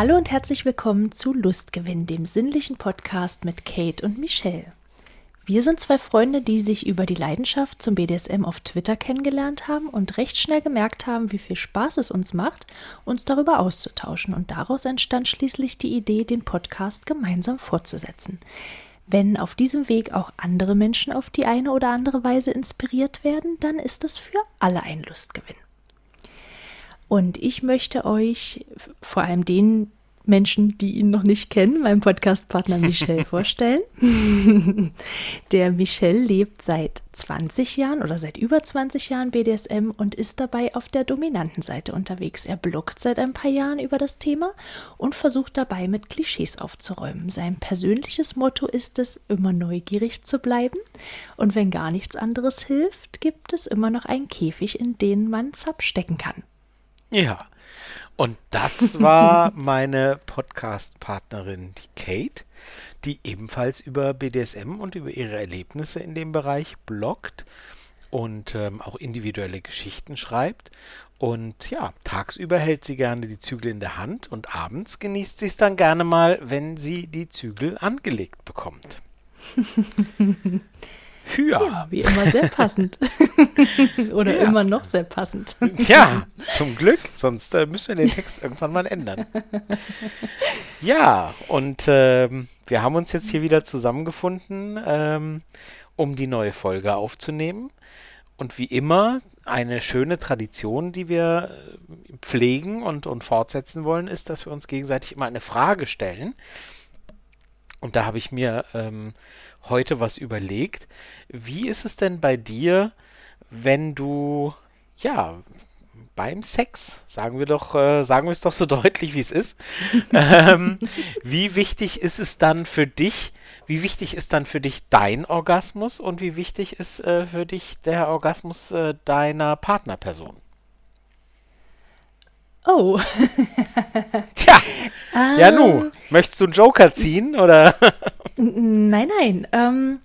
Hallo und herzlich willkommen zu Lustgewinn, dem sinnlichen Podcast mit Kate und Michelle. Wir sind zwei Freunde, die sich über die Leidenschaft zum BDSM auf Twitter kennengelernt haben und recht schnell gemerkt haben, wie viel Spaß es uns macht, uns darüber auszutauschen. Und daraus entstand schließlich die Idee, den Podcast gemeinsam fortzusetzen. Wenn auf diesem Weg auch andere Menschen auf die eine oder andere Weise inspiriert werden, dann ist es für alle ein Lustgewinn. Und ich möchte euch, vor allem den Menschen, die ihn noch nicht kennen, meinem Podcastpartner Michel vorstellen. Der Michel lebt seit 20 Jahren oder seit über 20 Jahren BDSM und ist dabei auf der dominanten Seite unterwegs. Er bloggt seit ein paar Jahren über das Thema und versucht dabei mit Klischees aufzuräumen. Sein persönliches Motto ist es, immer neugierig zu bleiben. Und wenn gar nichts anderes hilft, gibt es immer noch einen Käfig, in den man Zap stecken kann. Ja. Und das war meine Podcast-Partnerin, die Kate, die ebenfalls über BDSM und über ihre Erlebnisse in dem Bereich bloggt und ähm, auch individuelle Geschichten schreibt. Und ja, tagsüber hält sie gerne die Zügel in der Hand und abends genießt sie es dann gerne mal, wenn sie die Zügel angelegt bekommt. Ja. ja, wie immer sehr passend. Oder ja. immer noch sehr passend. Ja, zum Glück, sonst äh, müssen wir den Text irgendwann mal ändern. Ja, und ähm, wir haben uns jetzt hier wieder zusammengefunden, ähm, um die neue Folge aufzunehmen. Und wie immer, eine schöne Tradition, die wir äh, pflegen und, und fortsetzen wollen, ist, dass wir uns gegenseitig immer eine Frage stellen. Und da habe ich mir ähm, heute was überlegt. Wie ist es denn bei dir, wenn du, ja, beim Sex, sagen wir doch, äh, sagen wir es doch so deutlich, wie es ist. ähm, wie wichtig ist es dann für dich, wie wichtig ist dann für dich dein Orgasmus und wie wichtig ist äh, für dich der Orgasmus äh, deiner Partnerperson? Oh. Tja. Ähm, ja, nu. Möchtest du einen Joker ziehen oder? nein, nein. Ähm,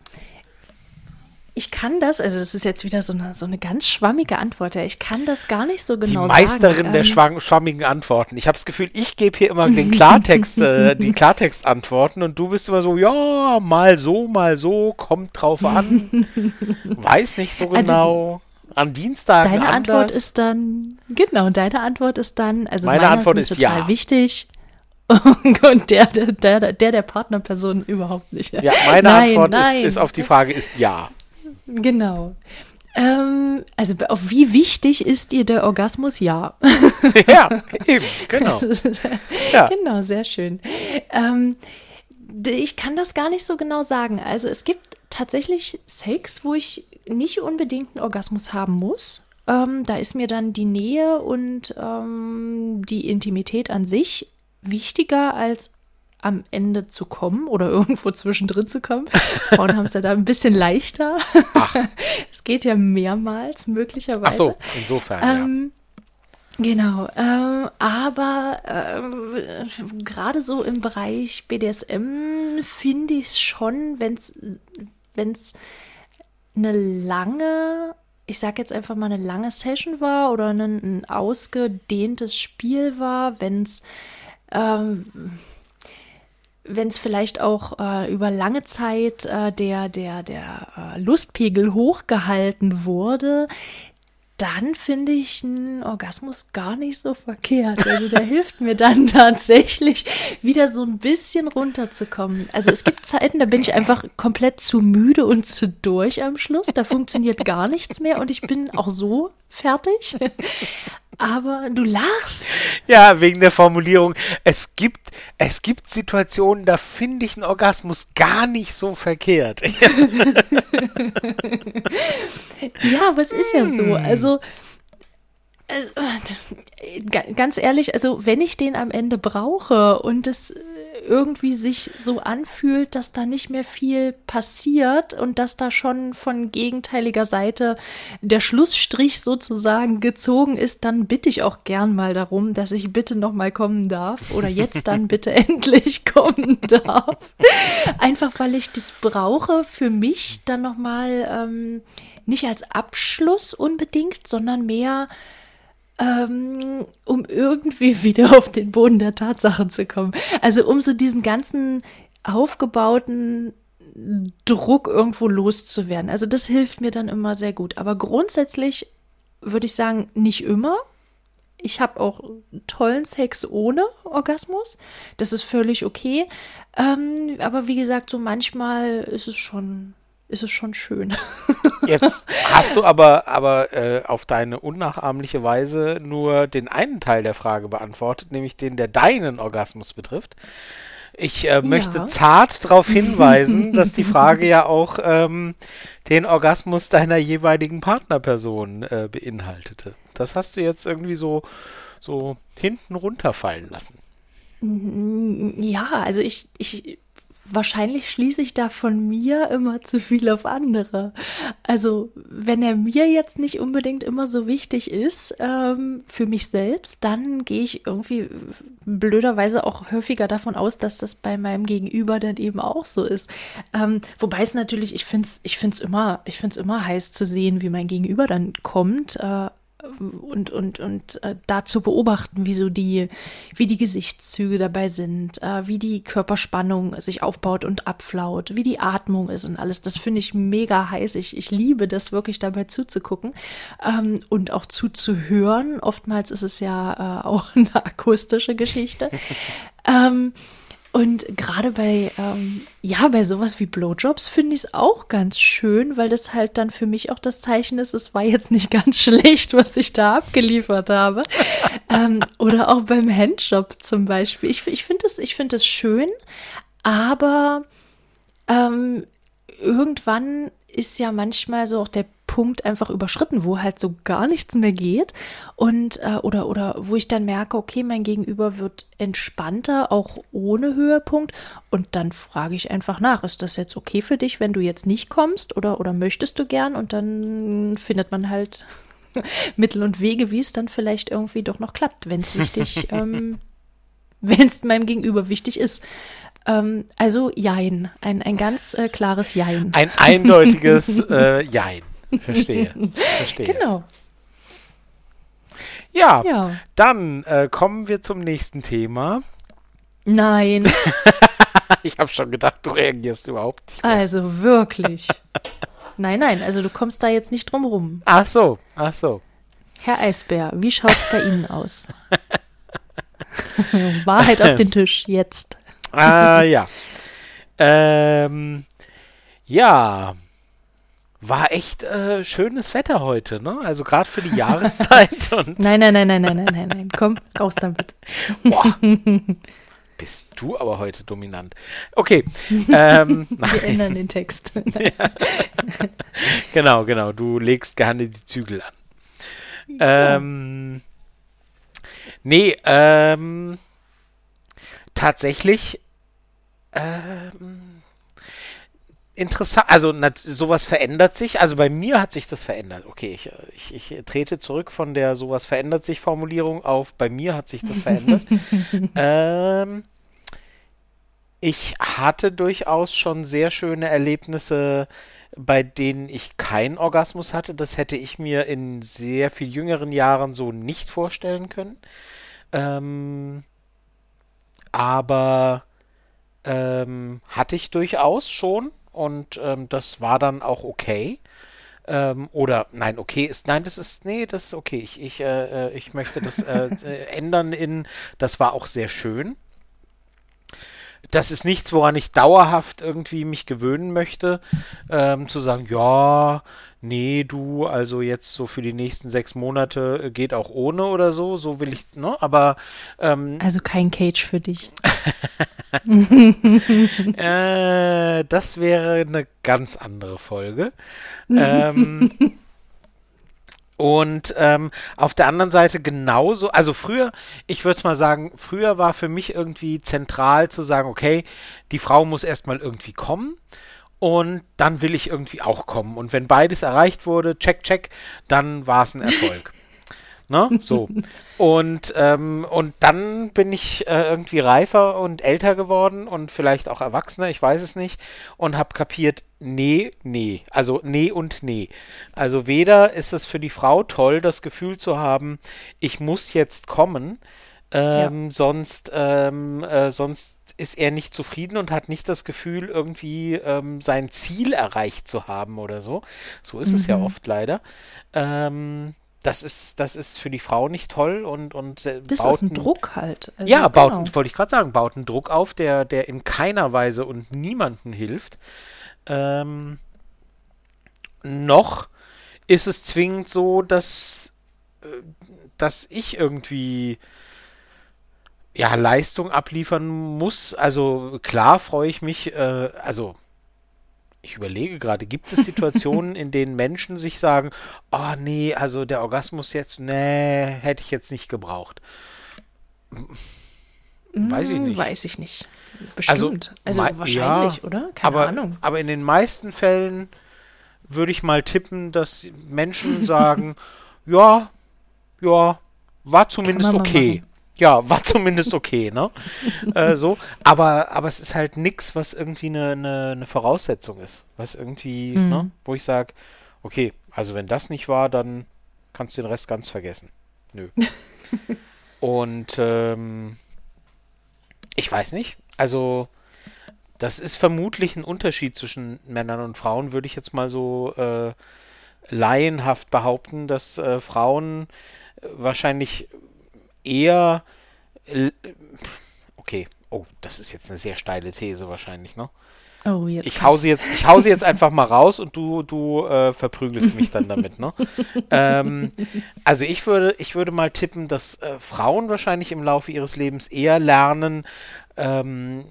ich kann das, also das ist jetzt wieder so eine, so eine ganz schwammige Antwort. Ich kann das gar nicht so genau sagen. Die Meisterin sagen. der ähm, schwammigen Antworten. Ich habe das Gefühl, ich gebe hier immer den Klartext, äh, die Klartextantworten und du bist immer so, ja, mal so, mal so, kommt drauf an. Weiß nicht so also genau. Also, am Dienstag Deine anders. Antwort ist dann, genau, deine Antwort ist dann, also meine Antwort ist, ist total ja. wichtig. Und der, der, der, der, Partnerperson überhaupt nicht. Ja, meine nein, Antwort nein. Ist, ist auf die Frage ist ja. Genau. Ähm, also auf wie wichtig ist dir der Orgasmus? Ja. ja, eben, genau. ja. Genau, sehr schön. Ähm, ich kann das gar nicht so genau sagen. Also es gibt tatsächlich Sex, wo ich nicht unbedingt einen Orgasmus haben muss. Ähm, da ist mir dann die Nähe und ähm, die Intimität an sich wichtiger als am Ende zu kommen oder irgendwo zwischendrin zu kommen. Frauen haben es ja da ein bisschen leichter. Ach. Es geht ja mehrmals möglicherweise. Ach so, insofern, ähm, ja. Genau, ähm, aber äh, gerade so im Bereich BDSM finde ich es schon, wenn es eine lange, ich sag jetzt einfach mal eine lange Session war oder ein, ein ausgedehntes Spiel war, wenn es ähm, wenn es vielleicht auch äh, über lange Zeit äh, der, der, der äh, Lustpegel hochgehalten wurde, dann finde ich einen Orgasmus gar nicht so verkehrt. Also der hilft mir dann tatsächlich wieder so ein bisschen runterzukommen. Also es gibt Zeiten, da bin ich einfach komplett zu müde und zu durch am Schluss. Da funktioniert gar nichts mehr und ich bin auch so fertig. Aber du lachst. Ja, wegen der Formulierung. Es gibt, es gibt Situationen, da finde ich einen Orgasmus gar nicht so verkehrt. ja, aber es ist ja so. Also, äh, ganz ehrlich, also wenn ich den am Ende brauche und es irgendwie sich so anfühlt, dass da nicht mehr viel passiert und dass da schon von gegenteiliger Seite der Schlussstrich sozusagen gezogen ist, dann bitte ich auch gern mal darum, dass ich bitte noch mal kommen darf oder jetzt dann bitte endlich kommen darf. Einfach weil ich das brauche für mich dann noch mal ähm, nicht als Abschluss unbedingt, sondern mehr ähm, um irgendwie wieder auf den Boden der Tatsachen zu kommen. Also um so diesen ganzen aufgebauten Druck irgendwo loszuwerden. Also das hilft mir dann immer sehr gut. Aber grundsätzlich würde ich sagen, nicht immer. Ich habe auch tollen Sex ohne Orgasmus. Das ist völlig okay. Ähm, aber wie gesagt, so manchmal ist es schon ist es schon schön. Jetzt hast du aber, aber äh, auf deine unnachahmliche Weise nur den einen Teil der Frage beantwortet, nämlich den, der deinen Orgasmus betrifft. Ich äh, möchte ja. zart darauf hinweisen, dass die Frage ja auch ähm, den Orgasmus deiner jeweiligen Partnerperson äh, beinhaltete. Das hast du jetzt irgendwie so, so hinten runterfallen lassen. Ja, also ich, ich wahrscheinlich schließe ich da von mir immer zu viel auf andere. Also wenn er mir jetzt nicht unbedingt immer so wichtig ist ähm, für mich selbst, dann gehe ich irgendwie blöderweise auch häufiger davon aus, dass das bei meinem Gegenüber dann eben auch so ist. Ähm, wobei es natürlich, ich finde es ich find's immer, immer heiß zu sehen, wie mein Gegenüber dann kommt. Äh, und, und, und äh, da zu beobachten, wie so die, wie die Gesichtszüge dabei sind, äh, wie die Körperspannung sich aufbaut und abflaut, wie die Atmung ist und alles. Das finde ich mega heiß. Ich, ich liebe das wirklich dabei zuzugucken ähm, und auch zuzuhören. Oftmals ist es ja äh, auch eine akustische Geschichte. ähm, und gerade bei, ähm, ja, bei sowas wie Blowjobs finde ich es auch ganz schön, weil das halt dann für mich auch das Zeichen ist, es war jetzt nicht ganz schlecht, was ich da abgeliefert habe. ähm, oder auch beim Handjob zum Beispiel. Ich, ich finde es find schön, aber ähm, irgendwann ist ja manchmal so auch der Punkt einfach überschritten, wo halt so gar nichts mehr geht und äh, oder oder wo ich dann merke, okay, mein Gegenüber wird entspannter, auch ohne Höhepunkt und dann frage ich einfach nach, ist das jetzt okay für dich, wenn du jetzt nicht kommst oder oder möchtest du gern und dann findet man halt Mittel und Wege, wie es dann vielleicht irgendwie doch noch klappt, wenn es wichtig, ähm, wenn es meinem Gegenüber wichtig ist. Ähm, also Jein, ein, ein ganz äh, klares Jein. Ein eindeutiges äh, Jein. Verstehe. Verstehe. Genau. Ja, ja. dann äh, kommen wir zum nächsten Thema. Nein. ich habe schon gedacht, du reagierst überhaupt nicht. Mehr. Also wirklich. nein, nein, also du kommst da jetzt nicht drum rum. Ach so, ach so. Herr Eisbär, wie schaut es bei Ihnen aus? Wahrheit auf den Tisch, jetzt. ah, ja. Ähm, ja, war echt äh, schönes Wetter heute, ne? Also gerade für die Jahreszeit. nein, nein, nein, nein, nein, nein, nein, nein. Komm, raus damit. Boah. Bist du aber heute dominant. Okay. Ähm, Wir ändern den Text. ja. Genau, genau. Du legst gerne die Zügel an. Ähm, nee, ähm, tatsächlich ähm, interessant, also na, sowas verändert sich. Also bei mir hat sich das verändert. Okay, ich, ich, ich trete zurück von der sowas verändert sich Formulierung auf, bei mir hat sich das verändert. ähm, ich hatte durchaus schon sehr schöne Erlebnisse, bei denen ich keinen Orgasmus hatte. Das hätte ich mir in sehr viel jüngeren Jahren so nicht vorstellen können. Ähm, aber ähm, hatte ich durchaus schon und ähm, das war dann auch okay. Ähm, oder nein, okay ist, nein, das ist, nee, das ist okay. Ich, ich, äh, äh ich möchte das äh, äh, ändern in, das war auch sehr schön. Das ist nichts, woran ich dauerhaft irgendwie mich gewöhnen möchte, ähm, zu sagen, ja, nee, du, also jetzt so für die nächsten sechs Monate äh, geht auch ohne oder so, so will ich, ne, aber. Ähm, also kein Cage für dich. äh, das wäre eine ganz andere Folge. ähm, und ähm, auf der anderen Seite genauso, also früher, ich würde mal sagen, früher war für mich irgendwie zentral zu sagen, okay, die Frau muss erstmal irgendwie kommen und dann will ich irgendwie auch kommen. Und wenn beides erreicht wurde, check, check, dann war es ein Erfolg. Ne? So. und, ähm, und dann bin ich äh, irgendwie reifer und älter geworden und vielleicht auch erwachsener, ich weiß es nicht, und habe kapiert, nee, nee. Also nee und nee. Also weder ist es für die Frau toll, das Gefühl zu haben, ich muss jetzt kommen, ähm, ja. sonst, ähm, äh, sonst ist er nicht zufrieden und hat nicht das Gefühl, irgendwie ähm, sein Ziel erreicht zu haben oder so. So ist mhm. es ja mhm. oft leider. Ähm, das ist, das ist für die Frau nicht toll und, und das baut ist ein Druck halt. Also, ja, baut, genau. wollte ich gerade sagen, baut einen Druck auf, der, der in keiner Weise und niemanden hilft. Ähm, noch ist es zwingend so, dass, äh, dass ich irgendwie ja, Leistung abliefern muss. Also klar freue ich mich, äh, also ich überlege gerade, gibt es Situationen, in denen Menschen sich sagen, oh nee, also der Orgasmus jetzt, nee, hätte ich jetzt nicht gebraucht. Weiß ich hm, nicht. Weiß ich nicht. Bestimmt. Also, also wahrscheinlich, ja, oder? Keine aber, Ahnung. Aber in den meisten Fällen würde ich mal tippen, dass Menschen sagen, ja, ja, war zumindest okay ja, war zumindest okay, ne? äh, so. Aber, aber es ist halt nichts, was irgendwie eine, eine, eine Voraussetzung ist. Was irgendwie, mhm. ne? Wo ich sage, okay, also wenn das nicht war, dann kannst du den Rest ganz vergessen. Nö. Und ähm, ich weiß nicht. Also, das ist vermutlich ein Unterschied zwischen Männern und Frauen, würde ich jetzt mal so äh, laienhaft behaupten, dass äh, Frauen wahrscheinlich eher. Okay, oh, das ist jetzt eine sehr steile These wahrscheinlich, ne? Oh, jetzt. Ich hau sie jetzt, ich hau sie jetzt einfach mal raus und du, du äh, verprügelst mich dann damit, ne? ähm, also ich würde, ich würde mal tippen, dass äh, Frauen wahrscheinlich im Laufe ihres Lebens eher lernen, ähm,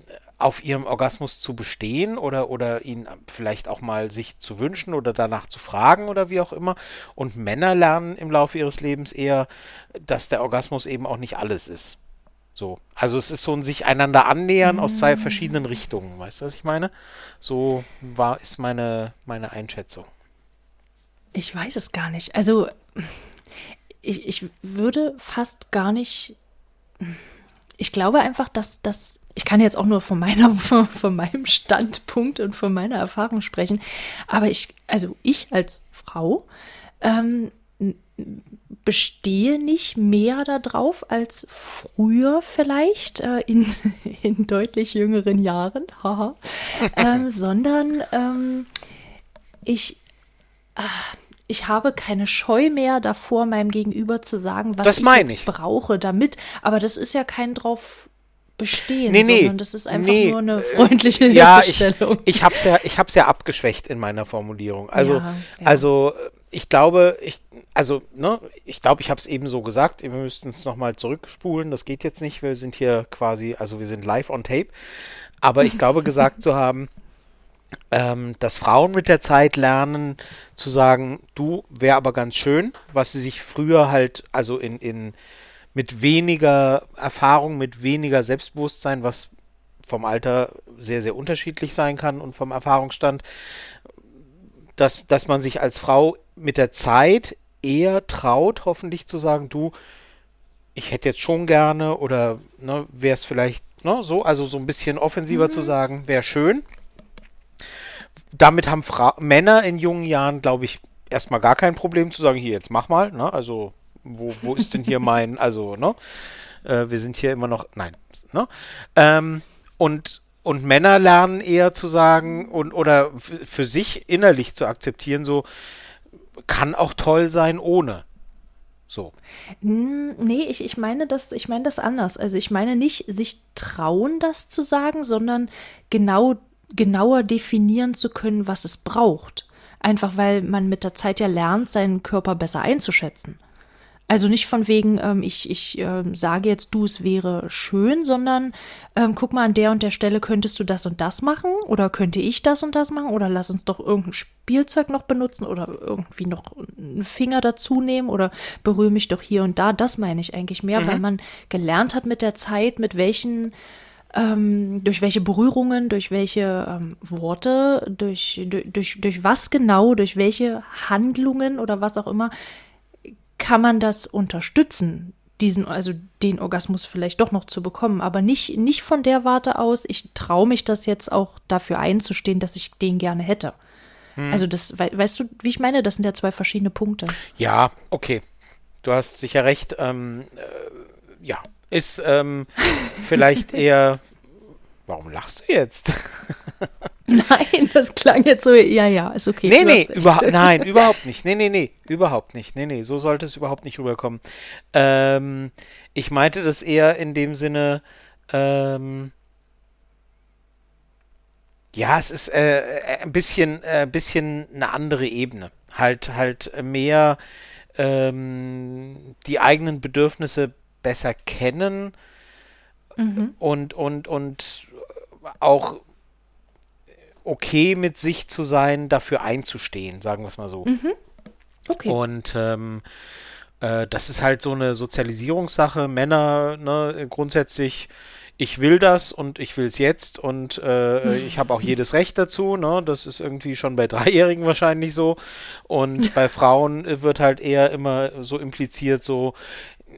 auf ihrem Orgasmus zu bestehen oder, oder ihn vielleicht auch mal sich zu wünschen oder danach zu fragen oder wie auch immer. Und Männer lernen im Laufe ihres Lebens eher, dass der Orgasmus eben auch nicht alles ist. So. Also es ist so ein sich einander annähern mhm. aus zwei verschiedenen Richtungen. Weißt du, was ich meine? So war, ist meine, meine Einschätzung. Ich weiß es gar nicht. Also ich, ich würde fast gar nicht. Ich glaube einfach, dass, dass ich kann jetzt auch nur von meiner, von meinem Standpunkt und von meiner Erfahrung sprechen, aber ich, also ich als Frau, ähm, bestehe nicht mehr darauf als früher vielleicht äh, in, in deutlich jüngeren Jahren, haha, ähm, sondern ähm, ich, äh, ich habe keine Scheu mehr davor, meinem Gegenüber zu sagen, was ich, ich, brauche damit. Aber das ist ja kein drauf bestehen, nee, nee, sondern das ist einfach nee, nur eine freundliche ja, Hilfestellung. Ich, ich habe es ja, ich hab's ja abgeschwächt in meiner Formulierung. Also, ja, ja. also ich glaube, ich, also, ne, ich glaube, ich habe es eben so gesagt, wir müssten es nochmal zurückspulen, das geht jetzt nicht, wir sind hier quasi, also wir sind live on tape, aber ich glaube gesagt zu haben, ähm, dass Frauen mit der Zeit lernen zu sagen, du, wäre aber ganz schön, was sie sich früher halt, also in, in mit weniger Erfahrung, mit weniger Selbstbewusstsein, was vom Alter sehr, sehr unterschiedlich sein kann und vom Erfahrungsstand, dass, dass man sich als Frau mit der Zeit eher traut, hoffentlich zu sagen, du, ich hätte jetzt schon gerne oder ne, wäre es vielleicht ne, so, also so ein bisschen offensiver mhm. zu sagen, wäre schön. Damit haben Fra Männer in jungen Jahren, glaube ich, erstmal gar kein Problem zu sagen, hier, jetzt mach mal, ne, also wo, wo ist denn hier mein, also, ne? Äh, wir sind hier immer noch, nein, ne? Ähm, und, und Männer lernen eher zu sagen und oder für sich innerlich zu akzeptieren, so kann auch toll sein ohne. So. Nee, ich, ich meine das, ich meine das anders. Also ich meine nicht sich trauen, das zu sagen, sondern genau, genauer definieren zu können, was es braucht. Einfach weil man mit der Zeit ja lernt, seinen Körper besser einzuschätzen. Also nicht von wegen, ähm, ich, ich äh, sage jetzt, du, es wäre schön, sondern ähm, guck mal, an der und der Stelle könntest du das und das machen oder könnte ich das und das machen oder lass uns doch irgendein Spielzeug noch benutzen oder irgendwie noch einen Finger dazu nehmen oder berühre mich doch hier und da. Das meine ich eigentlich mehr, mhm. weil man gelernt hat mit der Zeit, mit welchen ähm, durch welche Berührungen, durch welche ähm, Worte, durch, durch, durch, durch was genau, durch welche Handlungen oder was auch immer kann man das unterstützen, diesen, also den Orgasmus vielleicht doch noch zu bekommen, aber nicht, nicht von der Warte aus, ich traue mich das jetzt auch dafür einzustehen, dass ich den gerne hätte. Hm. Also das, we weißt du, wie ich meine? Das sind ja zwei verschiedene Punkte. Ja, okay. Du hast sicher recht. Ähm, äh, ja, ist ähm, vielleicht eher. Warum lachst du jetzt? Nein, das klang jetzt so, ja, ja, ist okay. Nee, nee, überha nein, überhaupt nicht. Nee, nee, nee, überhaupt nicht. Nee, nee, so sollte es überhaupt nicht rüberkommen. Ähm, ich meinte das eher in dem Sinne, ähm, ja, es ist äh, äh ein bisschen, äh, bisschen eine andere Ebene. Halt, halt mehr ähm, die eigenen Bedürfnisse besser kennen mhm. und, und, und auch okay mit sich zu sein, dafür einzustehen, sagen wir es mal so. Mhm. Okay. Und ähm, äh, das ist halt so eine Sozialisierungssache. Männer, ne, grundsätzlich, ich will das und ich will es jetzt und äh, ich habe auch jedes Recht dazu. Ne? Das ist irgendwie schon bei Dreijährigen wahrscheinlich so. Und bei Frauen wird halt eher immer so impliziert, so,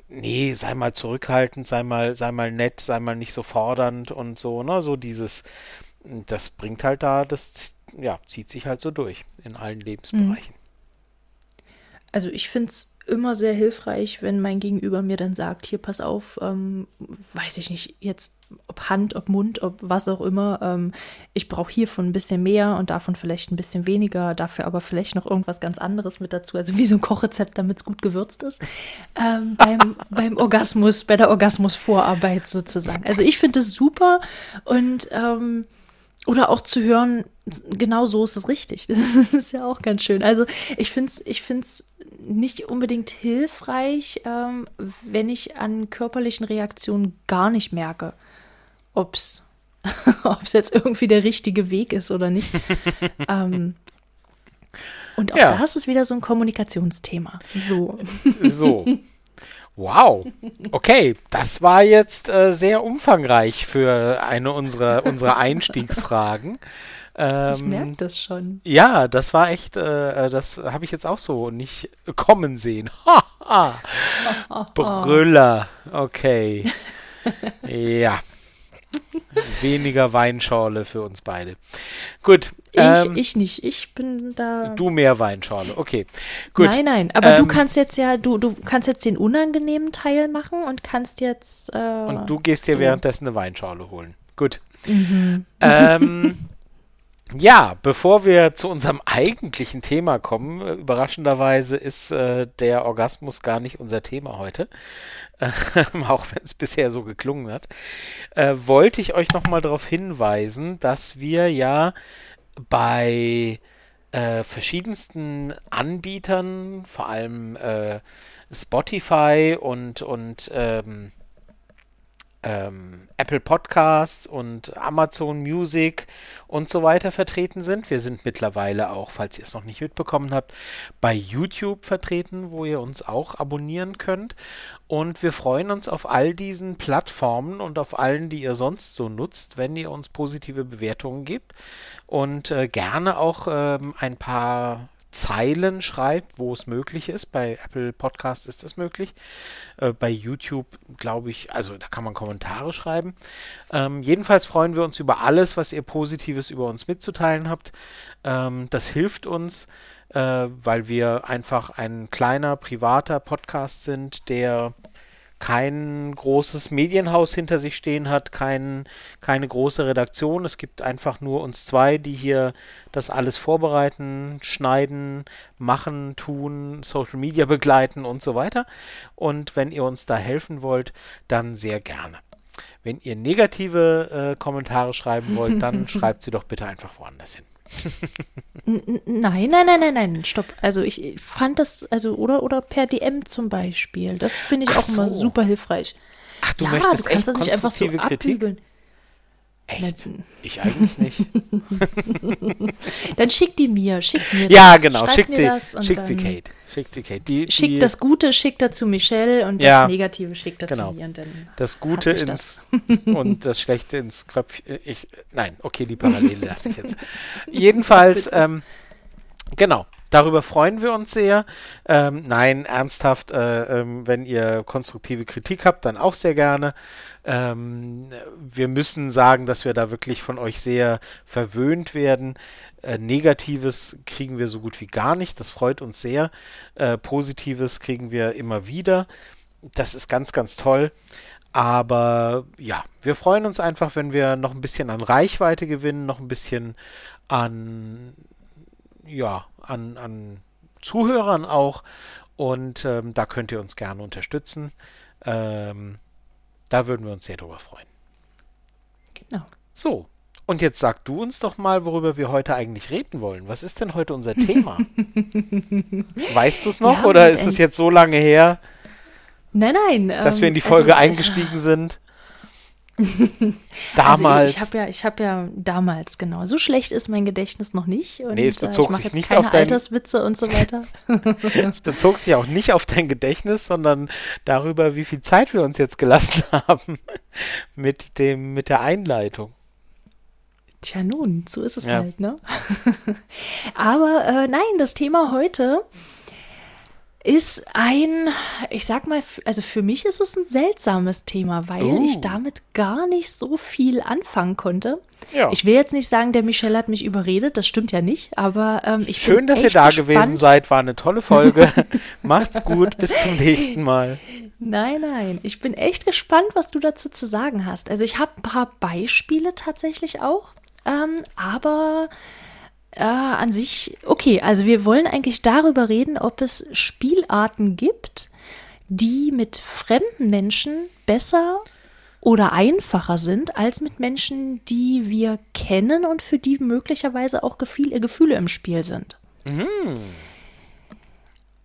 nee, sei mal zurückhaltend, sei mal, sei mal nett, sei mal nicht so fordernd und so, ne? So dieses, das bringt halt da, das ja, zieht sich halt so durch in allen Lebensbereichen. Also ich finde es immer sehr hilfreich, wenn mein Gegenüber mir dann sagt, hier pass auf, ähm, weiß ich nicht, jetzt ob Hand, ob Mund, ob was auch immer, ähm, ich brauche hiervon ein bisschen mehr und davon vielleicht ein bisschen weniger, dafür aber vielleicht noch irgendwas ganz anderes mit dazu, also wie so ein Kochrezept, damit es gut gewürzt ist, ähm, beim, beim Orgasmus, bei der Orgasmusvorarbeit sozusagen. Also ich finde das super und ähm, oder auch zu hören, genau so ist es richtig. Das ist ja auch ganz schön. Also ich finde es ich find's nicht unbedingt hilfreich, ähm, wenn ich an körperlichen Reaktionen gar nicht merke, ob es jetzt irgendwie der richtige Weg ist oder nicht. ähm, und auch ja. das ist wieder so ein Kommunikationsthema. So. So. Wow. Okay, das war jetzt äh, sehr umfangreich für eine unserer, unserer Einstiegsfragen. Ähm, ich merke das schon. Ja, das war echt, äh, äh das habe ich jetzt auch so nicht kommen sehen. Brüller. Okay. ja. Weniger Weinschorle für uns beide. Gut. Ich, ähm, ich nicht. Ich bin da. Du mehr Weinschorle. Okay. Gut. Nein, nein. Aber ähm, du kannst jetzt ja, du, du kannst jetzt den unangenehmen Teil machen und kannst jetzt. Äh, und du gehst dir so. währenddessen eine Weinschorle holen. Gut. Mhm. Ähm, ja, bevor wir zu unserem eigentlichen Thema kommen, äh, überraschenderweise ist äh, der Orgasmus gar nicht unser Thema heute, äh, auch wenn es bisher so geklungen hat, äh, wollte ich euch nochmal darauf hinweisen, dass wir ja bei äh, verschiedensten Anbietern, vor allem äh, Spotify und, und ähm, ähm, Apple Podcasts und Amazon Music und so weiter vertreten sind. Wir sind mittlerweile auch, falls ihr es noch nicht mitbekommen habt, bei YouTube vertreten, wo ihr uns auch abonnieren könnt. Und wir freuen uns auf all diesen Plattformen und auf allen, die ihr sonst so nutzt, wenn ihr uns positive Bewertungen gebt und äh, gerne auch ähm, ein paar Zeilen schreibt, wo es möglich ist. Bei Apple Podcast ist das möglich. Äh, bei YouTube glaube ich, also da kann man Kommentare schreiben. Ähm, jedenfalls freuen wir uns über alles, was ihr Positives über uns mitzuteilen habt. Ähm, das hilft uns, äh, weil wir einfach ein kleiner privater Podcast sind, der kein großes Medienhaus hinter sich stehen hat, kein, keine große Redaktion. Es gibt einfach nur uns zwei, die hier das alles vorbereiten, schneiden, machen, tun, Social Media begleiten und so weiter. Und wenn ihr uns da helfen wollt, dann sehr gerne. Wenn ihr negative äh, Kommentare schreiben wollt, dann schreibt sie doch bitte einfach woanders hin nein, nein, nein, nein, nein, stopp. Also ich fand das, also oder oder per DM zum Beispiel. Das finde ich Ach auch so. immer super hilfreich. Ach, du ja, möchtest du kannst echt das nicht einfach so Kritik? Abbügeln. Echt? Ich eigentlich nicht. dann schick die mir, schick mir. Ja, genau, schickt sie, schickt sie Kate. Schickt sie Kate. Die, schickt das Gute, schickt er zu Michelle und ja, das Negative schickt er genau. zu mir. Und dann das Gute ins das. und das Schlechte ins Kröpfchen. Ich, nein, okay, die Parallele lasse ich jetzt. Jedenfalls, ähm, genau, Darüber freuen wir uns sehr. Ähm, nein, ernsthaft, äh, ähm, wenn ihr konstruktive Kritik habt, dann auch sehr gerne. Ähm, wir müssen sagen, dass wir da wirklich von euch sehr verwöhnt werden. Äh, Negatives kriegen wir so gut wie gar nicht. Das freut uns sehr. Äh, Positives kriegen wir immer wieder. Das ist ganz, ganz toll. Aber ja, wir freuen uns einfach, wenn wir noch ein bisschen an Reichweite gewinnen, noch ein bisschen an, ja, an, an Zuhörern auch. Und ähm, da könnt ihr uns gerne unterstützen. Ähm, da würden wir uns sehr drüber freuen. Genau. So, und jetzt sag du uns doch mal, worüber wir heute eigentlich reden wollen. Was ist denn heute unser Thema? weißt du es noch ja, oder ist es jetzt so lange her? Nein, nein. Dass ähm, wir in die ähm, Folge also, eingestiegen sind. Damals. Also ich, ich habe ja, ich habe ja damals genau. So schlecht ist mein Gedächtnis noch nicht. Und, nee, es äh, bezog äh, sich nicht auf dein Alterswitze und so weiter. es bezog sich auch nicht auf dein Gedächtnis, sondern darüber, wie viel Zeit wir uns jetzt gelassen haben mit dem mit der Einleitung. Tja, nun, so ist es ja. halt, ne? Aber äh, nein, das Thema heute ist ein, ich sag mal, also für mich ist es ein seltsames Thema, weil uh. ich damit gar nicht so viel anfangen konnte. Ja. Ich will jetzt nicht sagen, der Michel hat mich überredet, das stimmt ja nicht, aber ähm, ich Schön, dass ihr da gespannt. gewesen seid, war eine tolle Folge. Macht's gut, bis zum nächsten Mal. Nein, nein, ich bin echt gespannt, was du dazu zu sagen hast. Also ich habe ein paar Beispiele tatsächlich auch, ähm, aber äh, an sich, okay, also wir wollen eigentlich darüber reden, ob es Spielarten gibt, die mit fremden Menschen besser oder einfacher sind als mit Menschen, die wir kennen und für die möglicherweise auch Gefühle, Gefühle im Spiel sind. Mhm.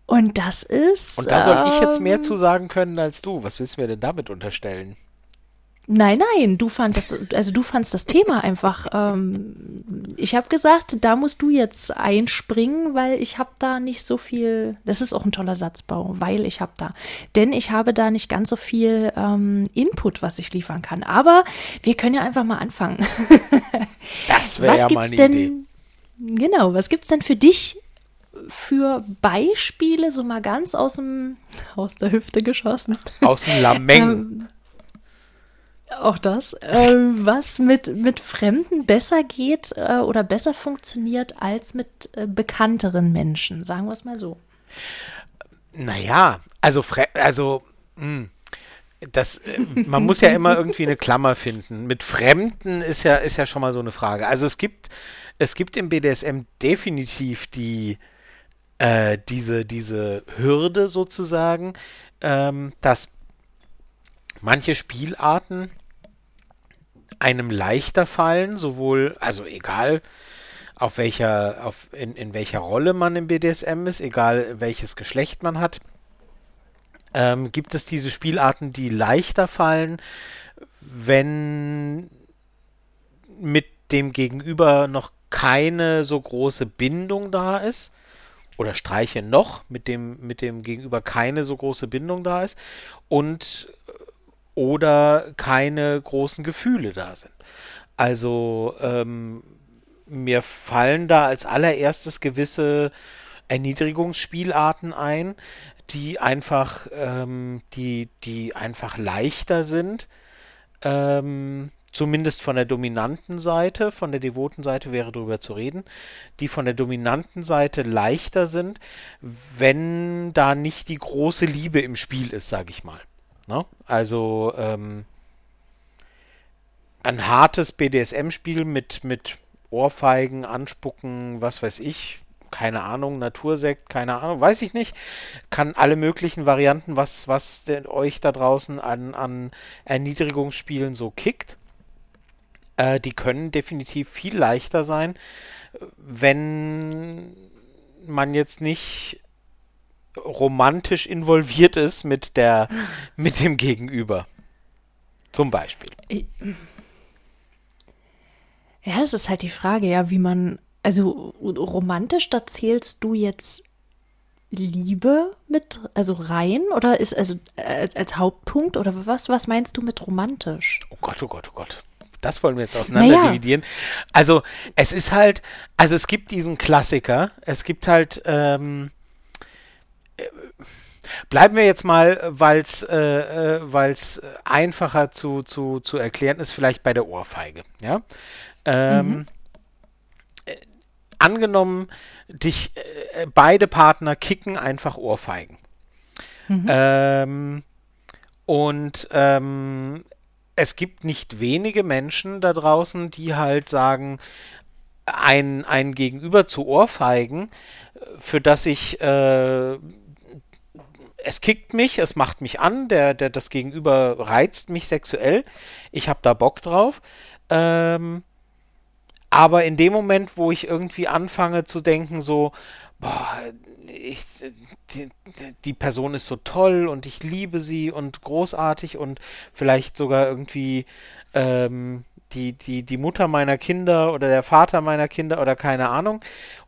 Und das ist. Und da soll ähm, ich jetzt mehr ähm, zu sagen können als du. Was willst du mir denn damit unterstellen? Nein, nein, du fandest, also du fandst das Thema einfach. Ähm, ich habe gesagt, da musst du jetzt einspringen, weil ich habe da nicht so viel. Das ist auch ein toller Satzbau, weil ich habe da, denn ich habe da nicht ganz so viel ähm, Input, was ich liefern kann. Aber wir können ja einfach mal anfangen. das wäre ja mal eine denn, Idee. Genau, was gibt's denn für dich für Beispiele, so mal ganz aus dem aus der Hüfte geschossen? Aus dem Lameng. ähm, auch das, äh, was mit, mit Fremden besser geht äh, oder besser funktioniert als mit äh, bekannteren Menschen, sagen wir es mal so. Naja, also, also mh, hm, das, äh, man muss ja immer irgendwie eine Klammer finden. Mit Fremden ist ja, ist ja schon mal so eine Frage. Also es gibt, es gibt im BDSM definitiv die, äh, diese, diese Hürde sozusagen, ähm, dass manche Spielarten einem leichter fallen, sowohl, also egal auf welcher, auf, in, in welcher Rolle man im BDSM ist, egal welches Geschlecht man hat, ähm, gibt es diese Spielarten, die leichter fallen, wenn mit dem Gegenüber noch keine so große Bindung da ist oder streiche noch mit dem mit dem Gegenüber keine so große Bindung da ist und oder keine großen Gefühle da sind. Also ähm, mir fallen da als allererstes gewisse Erniedrigungsspielarten ein, die einfach, ähm, die, die einfach leichter sind. Ähm, zumindest von der dominanten Seite, von der devoten Seite wäre darüber zu reden, die von der dominanten Seite leichter sind, wenn da nicht die große Liebe im Spiel ist, sage ich mal. Ne? Also ähm, ein hartes BDSM-Spiel mit, mit Ohrfeigen, Anspucken, was weiß ich, keine Ahnung, Natursekt, keine Ahnung, weiß ich nicht. Kann alle möglichen Varianten, was, was euch da draußen an, an Erniedrigungsspielen so kickt. Äh, die können definitiv viel leichter sein, wenn man jetzt nicht romantisch involviert ist mit der, mit dem Gegenüber. Zum Beispiel. Ja, das ist halt die Frage, ja, wie man, also romantisch, da zählst du jetzt Liebe mit, also rein oder ist also als, als Hauptpunkt oder was, was meinst du mit romantisch? Oh Gott, oh Gott, oh Gott. das wollen wir jetzt auseinander naja. dividieren. Also es ist halt, also es gibt diesen Klassiker, es gibt halt, ähm, äh, bleiben wir jetzt mal, weil es äh, äh, weil's einfacher zu, zu, zu erklären ist, vielleicht bei der Ohrfeige. Ja? Ähm, mhm. äh, angenommen, dich äh, beide Partner kicken einfach Ohrfeigen. Mhm. Ähm, und ähm, es gibt nicht wenige Menschen da draußen, die halt sagen, ein, ein Gegenüber zu Ohrfeigen, für das ich äh, es kickt mich, es macht mich an, der, der, das Gegenüber reizt mich sexuell, ich habe da Bock drauf. Ähm, aber in dem Moment, wo ich irgendwie anfange zu denken, so, boah, ich, die, die, Person ist so toll und ich liebe sie und großartig und vielleicht sogar irgendwie ähm, die, die, die Mutter meiner Kinder oder der Vater meiner Kinder oder keine Ahnung.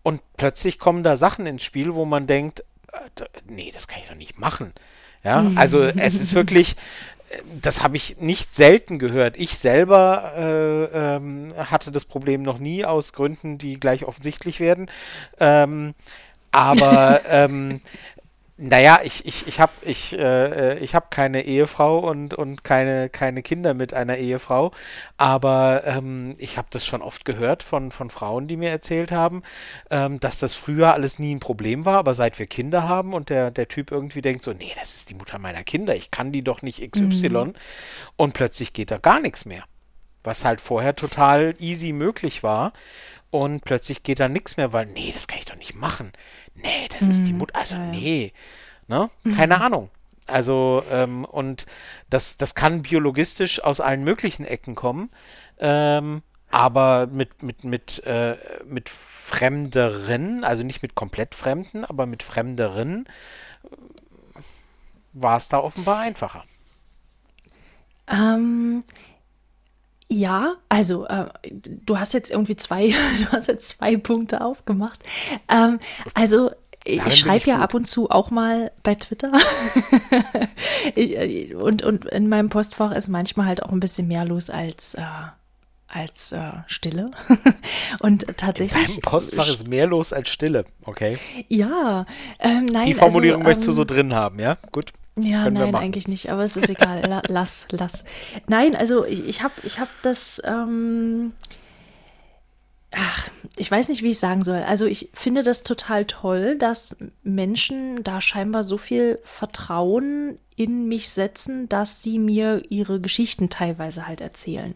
Und plötzlich kommen da Sachen ins Spiel, wo man denkt, nee, das kann ich doch nicht machen. Ja, also es ist wirklich, das habe ich nicht selten gehört. Ich selber äh, ähm, hatte das Problem noch nie aus Gründen, die gleich offensichtlich werden. Ähm, aber ähm, naja, ich, ich, ich habe ich, äh, ich hab keine Ehefrau und, und keine, keine Kinder mit einer Ehefrau, aber ähm, ich habe das schon oft gehört von, von Frauen, die mir erzählt haben, ähm, dass das früher alles nie ein Problem war, aber seit wir Kinder haben und der, der Typ irgendwie denkt so, nee, das ist die Mutter meiner Kinder, ich kann die doch nicht XY mhm. und plötzlich geht da gar nichts mehr. Was halt vorher total easy möglich war und plötzlich geht da nichts mehr, weil, nee, das kann ich doch nicht machen. Nee, das ist die mhm. Mutter. Also, nee. Ne? Keine mhm. Ahnung. Also, ähm, und das, das kann biologistisch aus allen möglichen Ecken kommen. Ähm, aber mit, mit, mit, äh, mit Fremderen, also nicht mit komplett Fremden, aber mit Fremderen war es da offenbar einfacher. Ähm, ja, also äh, du hast jetzt irgendwie zwei, du hast jetzt zwei Punkte aufgemacht. Ähm, also ich schreibe ja gut. ab und zu auch mal bei Twitter. Äh, und, und in meinem Postfach ist manchmal halt auch ein bisschen mehr los als, äh, als äh, Stille. und tatsächlich. In deinem Postfach ist mehr los als Stille, okay? Ja, ähm, nein. Die Formulierung also, möchtest du so ähm, drin haben, ja? Gut. Ja, nein, eigentlich nicht, aber es ist egal. lass, lass. Nein, also ich, ich habe ich hab das. Ähm, ach, ich weiß nicht, wie ich sagen soll. Also ich finde das total toll, dass Menschen da scheinbar so viel Vertrauen in mich setzen, dass sie mir ihre Geschichten teilweise halt erzählen.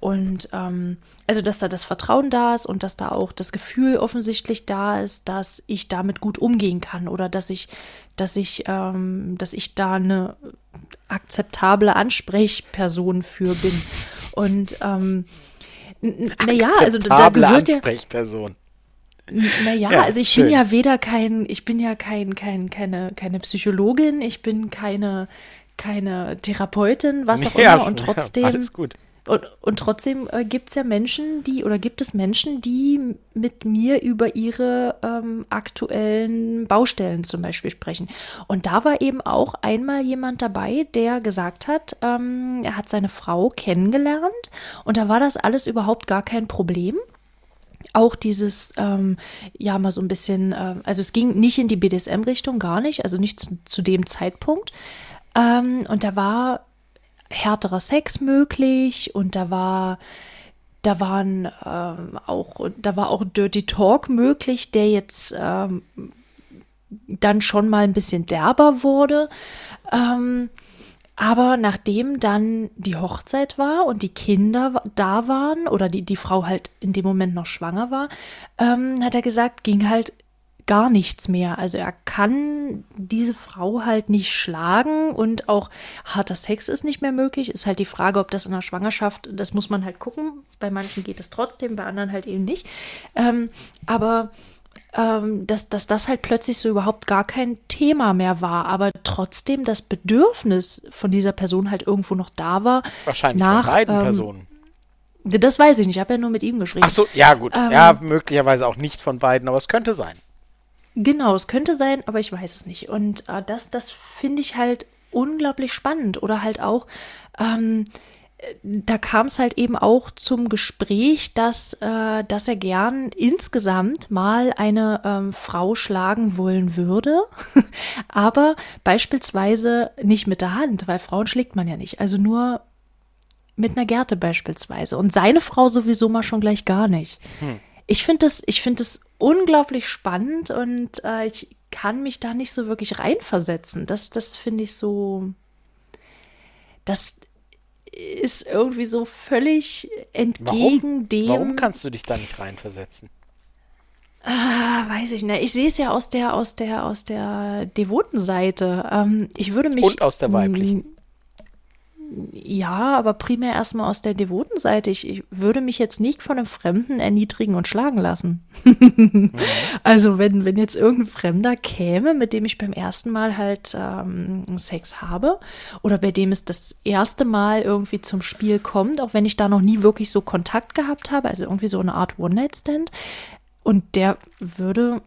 Und ähm, also, dass da das Vertrauen da ist und dass da auch das Gefühl offensichtlich da ist, dass ich damit gut umgehen kann oder dass ich, dass ich, ähm, dass ich da eine akzeptable Ansprechperson für bin. Und ähm, naja, also da gehört Ansprechperson. Naja, ja, also ich schön. bin ja weder kein, ich bin ja kein, kein, keine, keine Psychologin, ich bin keine, keine Therapeutin, was auch ja, immer. Und trotzdem. Ja, alles gut und, und trotzdem äh, gibt es ja Menschen, die, oder gibt es Menschen, die mit mir über ihre ähm, aktuellen Baustellen zum Beispiel sprechen. Und da war eben auch einmal jemand dabei, der gesagt hat, ähm, er hat seine Frau kennengelernt und da war das alles überhaupt gar kein Problem auch dieses, ähm, ja, mal so ein bisschen, äh, also es ging nicht in die BDSM-Richtung, gar nicht, also nicht zu, zu dem Zeitpunkt. Ähm, und da war härterer Sex möglich und da war da waren ähm, auch da war auch Dirty Talk möglich, der jetzt ähm, dann schon mal ein bisschen derber wurde. Ähm, aber nachdem dann die Hochzeit war und die Kinder da waren oder die, die Frau halt in dem Moment noch schwanger war, ähm, hat er gesagt, ging halt gar nichts mehr. Also er kann diese Frau halt nicht schlagen und auch harter Sex ist nicht mehr möglich. Ist halt die Frage, ob das in der Schwangerschaft, das muss man halt gucken. Bei manchen geht es trotzdem, bei anderen halt eben nicht. Ähm, aber ähm, dass, dass das halt plötzlich so überhaupt gar kein Thema mehr war, aber trotzdem das Bedürfnis von dieser Person halt irgendwo noch da war. Wahrscheinlich nach, von beiden ähm, Personen. Das weiß ich nicht, ich habe ja nur mit ihm geschrieben. Ach so, ja gut. Ähm, ja, möglicherweise auch nicht von beiden, aber es könnte sein. Genau, es könnte sein, aber ich weiß es nicht. Und äh, das, das finde ich halt unglaublich spannend. Oder halt auch, ähm, da kam es halt eben auch zum Gespräch, dass, äh, dass er gern insgesamt mal eine ähm, Frau schlagen wollen würde, aber beispielsweise nicht mit der Hand, weil Frauen schlägt man ja nicht, also nur mit einer Gerte beispielsweise und seine Frau sowieso mal schon gleich gar nicht. Hm. Ich finde das, ich finde das unglaublich spannend und äh, ich kann mich da nicht so wirklich reinversetzen. Das, das finde ich so, das, ist irgendwie so völlig entgegen warum? dem. Warum kannst du dich da nicht reinversetzen? Ah, weiß ich nicht. Ich sehe es ja aus der, aus der, aus der devoten Seite. Ähm, ich würde mich. Und aus der weiblichen. Ja, aber primär erstmal aus der devoten Seite. Ich, ich, würde mich jetzt nicht von einem Fremden erniedrigen und schlagen lassen. mhm. Also wenn, wenn jetzt irgendein Fremder käme, mit dem ich beim ersten Mal halt ähm, Sex habe oder bei dem es das erste Mal irgendwie zum Spiel kommt, auch wenn ich da noch nie wirklich so Kontakt gehabt habe, also irgendwie so eine Art One-Night-Stand, und der würde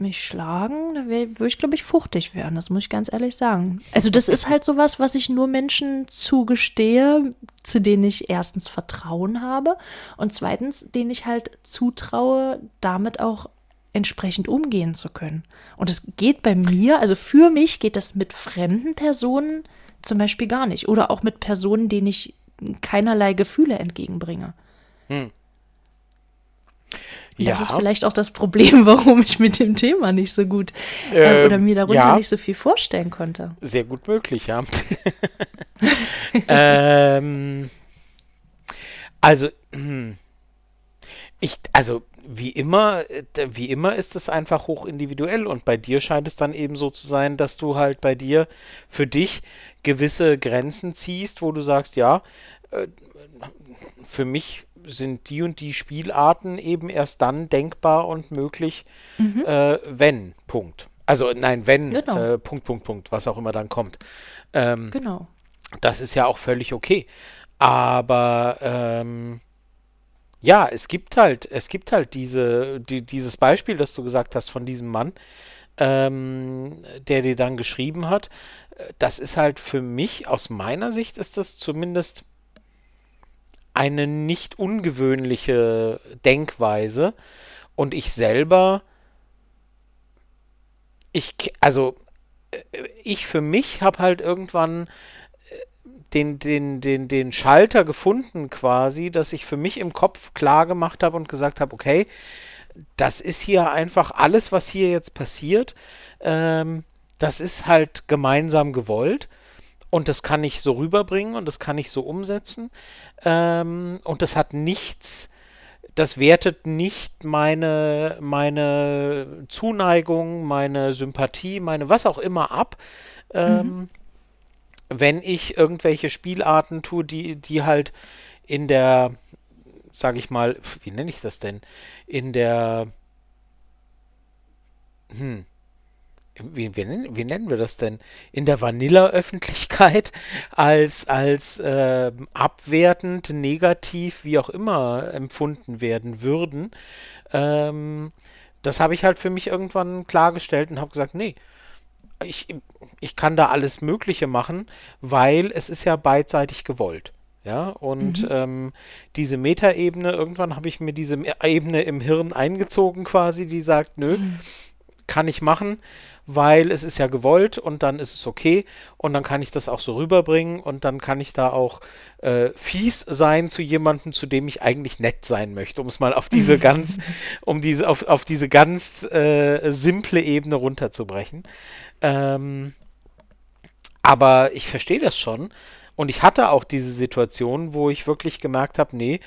mich schlagen, da würde ich, glaube ich, fuchtig werden. Das muss ich ganz ehrlich sagen. Also, das ist halt sowas, was ich nur Menschen zugestehe, zu denen ich erstens Vertrauen habe und zweitens, denen ich halt zutraue, damit auch entsprechend umgehen zu können. Und es geht bei mir, also für mich geht das mit fremden Personen zum Beispiel gar nicht. Oder auch mit Personen, denen ich keinerlei Gefühle entgegenbringe. Hm. Ja. Das ist vielleicht auch das Problem, warum ich mit dem Thema nicht so gut äh, ähm, oder mir darunter ja. nicht so viel vorstellen konnte. Sehr gut möglich, ja. ähm, also, hm. ich, also wie immer, wie immer ist es einfach hoch individuell und bei dir scheint es dann eben so zu sein, dass du halt bei dir für dich gewisse Grenzen ziehst, wo du sagst, ja, äh, für mich sind die und die Spielarten eben erst dann denkbar und möglich, mhm. äh, wenn, Punkt. Also nein, wenn, genau. äh, Punkt, Punkt, Punkt, was auch immer dann kommt. Ähm, genau. Das ist ja auch völlig okay. Aber ähm, ja, es gibt halt, es gibt halt diese, die, dieses Beispiel, das du gesagt hast von diesem Mann, ähm, der dir dann geschrieben hat. Das ist halt für mich, aus meiner Sicht ist das zumindest eine nicht ungewöhnliche Denkweise. Und ich selber, ich, also äh, ich für mich habe halt irgendwann äh, den, den, den, den Schalter gefunden quasi, dass ich für mich im Kopf klar gemacht habe und gesagt habe, okay, das ist hier einfach alles, was hier jetzt passiert, ähm, das ist halt gemeinsam gewollt und das kann ich so rüberbringen und das kann ich so umsetzen. Ähm, und das hat nichts, das wertet nicht meine, meine Zuneigung, meine Sympathie, meine was auch immer ab. Ähm, mhm. Wenn ich irgendwelche Spielarten tue, die, die halt in der, sag ich mal, wie nenne ich das denn? In der, hm, wie, wie, nennen, wie, nennen wir das denn, in der Vanilla-Öffentlichkeit als, als äh, abwertend, negativ, wie auch immer empfunden werden würden. Ähm, das habe ich halt für mich irgendwann klargestellt und habe gesagt, nee, ich, ich kann da alles Mögliche machen, weil es ist ja beidseitig gewollt. Ja, und mhm. ähm, diese Metaebene, irgendwann habe ich mir diese Ebene im Hirn eingezogen quasi, die sagt, nö, mhm. kann ich machen weil es ist ja gewollt und dann ist es okay und dann kann ich das auch so rüberbringen und dann kann ich da auch äh, fies sein zu jemandem, zu dem ich eigentlich nett sein möchte, um es mal auf diese ganz, um diese, auf, auf diese ganz äh, simple Ebene runterzubrechen. Ähm, aber ich verstehe das schon. Und ich hatte auch diese Situation, wo ich wirklich gemerkt habe, nee,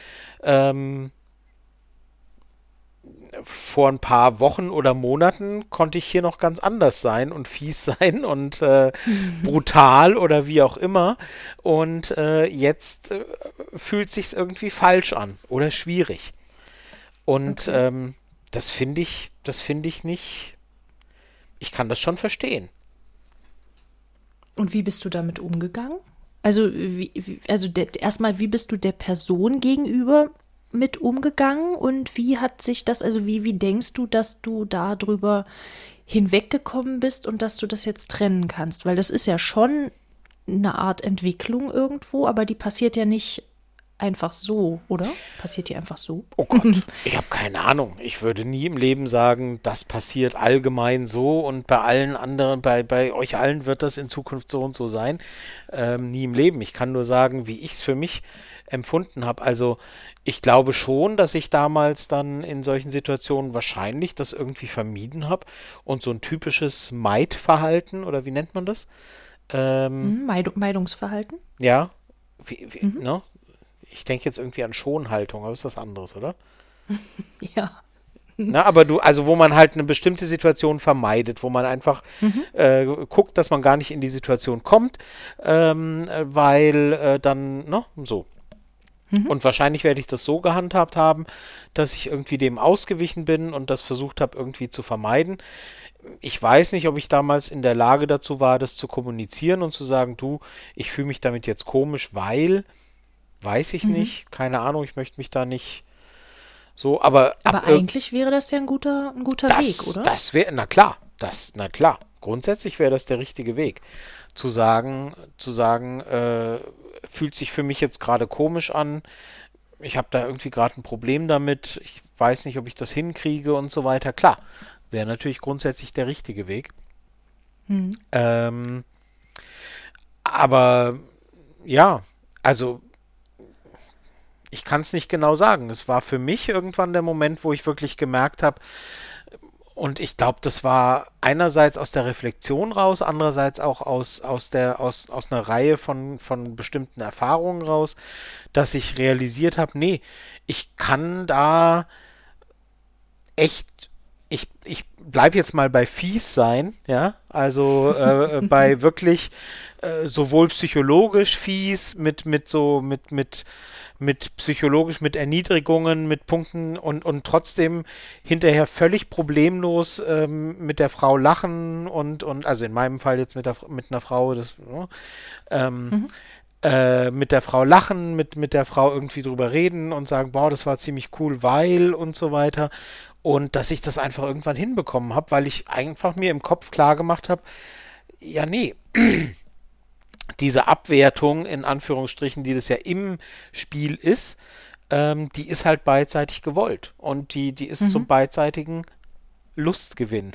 ähm, vor ein paar Wochen oder Monaten konnte ich hier noch ganz anders sein und fies sein und äh, brutal oder wie auch immer. Und äh, jetzt äh, fühlt sich irgendwie falsch an oder schwierig. Und okay. ähm, das finde ich, das finde ich nicht. Ich kann das schon verstehen. Und wie bist du damit umgegangen? Also, wie, also erstmal, wie bist du der Person gegenüber mit umgegangen und wie hat sich das, also wie, wie denkst du, dass du darüber hinweggekommen bist und dass du das jetzt trennen kannst? Weil das ist ja schon eine Art Entwicklung irgendwo, aber die passiert ja nicht einfach so, oder? Passiert die einfach so? Oh Gott, ich habe keine Ahnung. Ich würde nie im Leben sagen, das passiert allgemein so und bei allen anderen, bei, bei euch allen wird das in Zukunft so und so sein. Ähm, nie im Leben. Ich kann nur sagen, wie ich es für mich empfunden habe. Also ich glaube schon, dass ich damals dann in solchen Situationen wahrscheinlich das irgendwie vermieden habe und so ein typisches Meidverhalten oder wie nennt man das? Ähm, Meid Meidungsverhalten? Ja, wie, wie, mhm. ne? Ich denke jetzt irgendwie an Schonhaltung, aber ist was anderes, oder? ja. Na, aber du, also wo man halt eine bestimmte Situation vermeidet, wo man einfach mhm. äh, guckt, dass man gar nicht in die Situation kommt, ähm, weil äh, dann, ne, so. Mhm. Und wahrscheinlich werde ich das so gehandhabt haben, dass ich irgendwie dem ausgewichen bin und das versucht habe, irgendwie zu vermeiden. Ich weiß nicht, ob ich damals in der Lage dazu war, das zu kommunizieren und zu sagen, du, ich fühle mich damit jetzt komisch, weil, weiß ich mhm. nicht, keine Ahnung, ich möchte mich da nicht so, aber. Aber eigentlich wäre das ja ein guter, ein guter das, Weg, oder? Das wäre, na klar, das, na klar. Grundsätzlich wäre das der richtige Weg. Zu sagen, zu sagen, äh, fühlt sich für mich jetzt gerade komisch an. Ich habe da irgendwie gerade ein Problem damit. Ich weiß nicht, ob ich das hinkriege und so weiter. Klar, wäre natürlich grundsätzlich der richtige Weg. Hm. Ähm, aber ja, also ich kann es nicht genau sagen. Es war für mich irgendwann der Moment, wo ich wirklich gemerkt habe, und ich glaube, das war einerseits aus der Reflexion raus, andererseits auch aus, aus, der, aus, aus einer Reihe von, von bestimmten Erfahrungen raus, dass ich realisiert habe, nee, ich kann da echt, ich, ich bleibe jetzt mal bei fies sein, ja, also äh, bei wirklich äh, sowohl psychologisch fies, mit, mit so, mit, mit mit psychologisch, mit Erniedrigungen, mit Punkten und, und trotzdem hinterher völlig problemlos ähm, mit der Frau lachen und, und also in meinem Fall jetzt mit, der, mit einer Frau, das, ne, ähm, mhm. äh, mit der Frau lachen, mit, mit der Frau irgendwie drüber reden und sagen, boah, das war ziemlich cool, weil und so weiter. Und dass ich das einfach irgendwann hinbekommen habe, weil ich einfach mir im Kopf klar gemacht habe, ja, nee, diese Abwertung in Anführungsstrichen, die das ja im Spiel ist, ähm, die ist halt beidseitig gewollt und die, die ist mhm. zum beidseitigen Lustgewinn.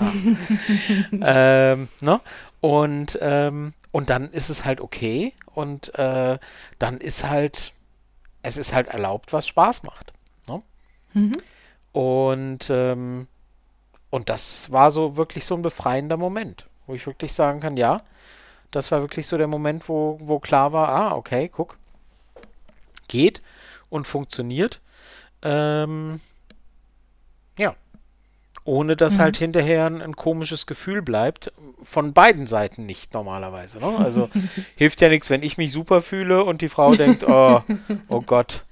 ähm, ne? Und, ähm, und dann ist es halt okay und äh, dann ist halt, es ist halt erlaubt, was Spaß macht. Ne? Mhm. Und, ähm, und das war so wirklich so ein befreiender Moment, wo ich wirklich sagen kann, ja, das war wirklich so der Moment, wo, wo klar war, ah, okay, guck, geht und funktioniert. Ähm, ja. Ohne dass mhm. halt hinterher ein, ein, komisches Gefühl bleibt. Von beiden Seiten nicht normalerweise. Ne? Also hilft ja nichts, wenn ich mich super fühle und die Frau denkt, oh, oh Gott,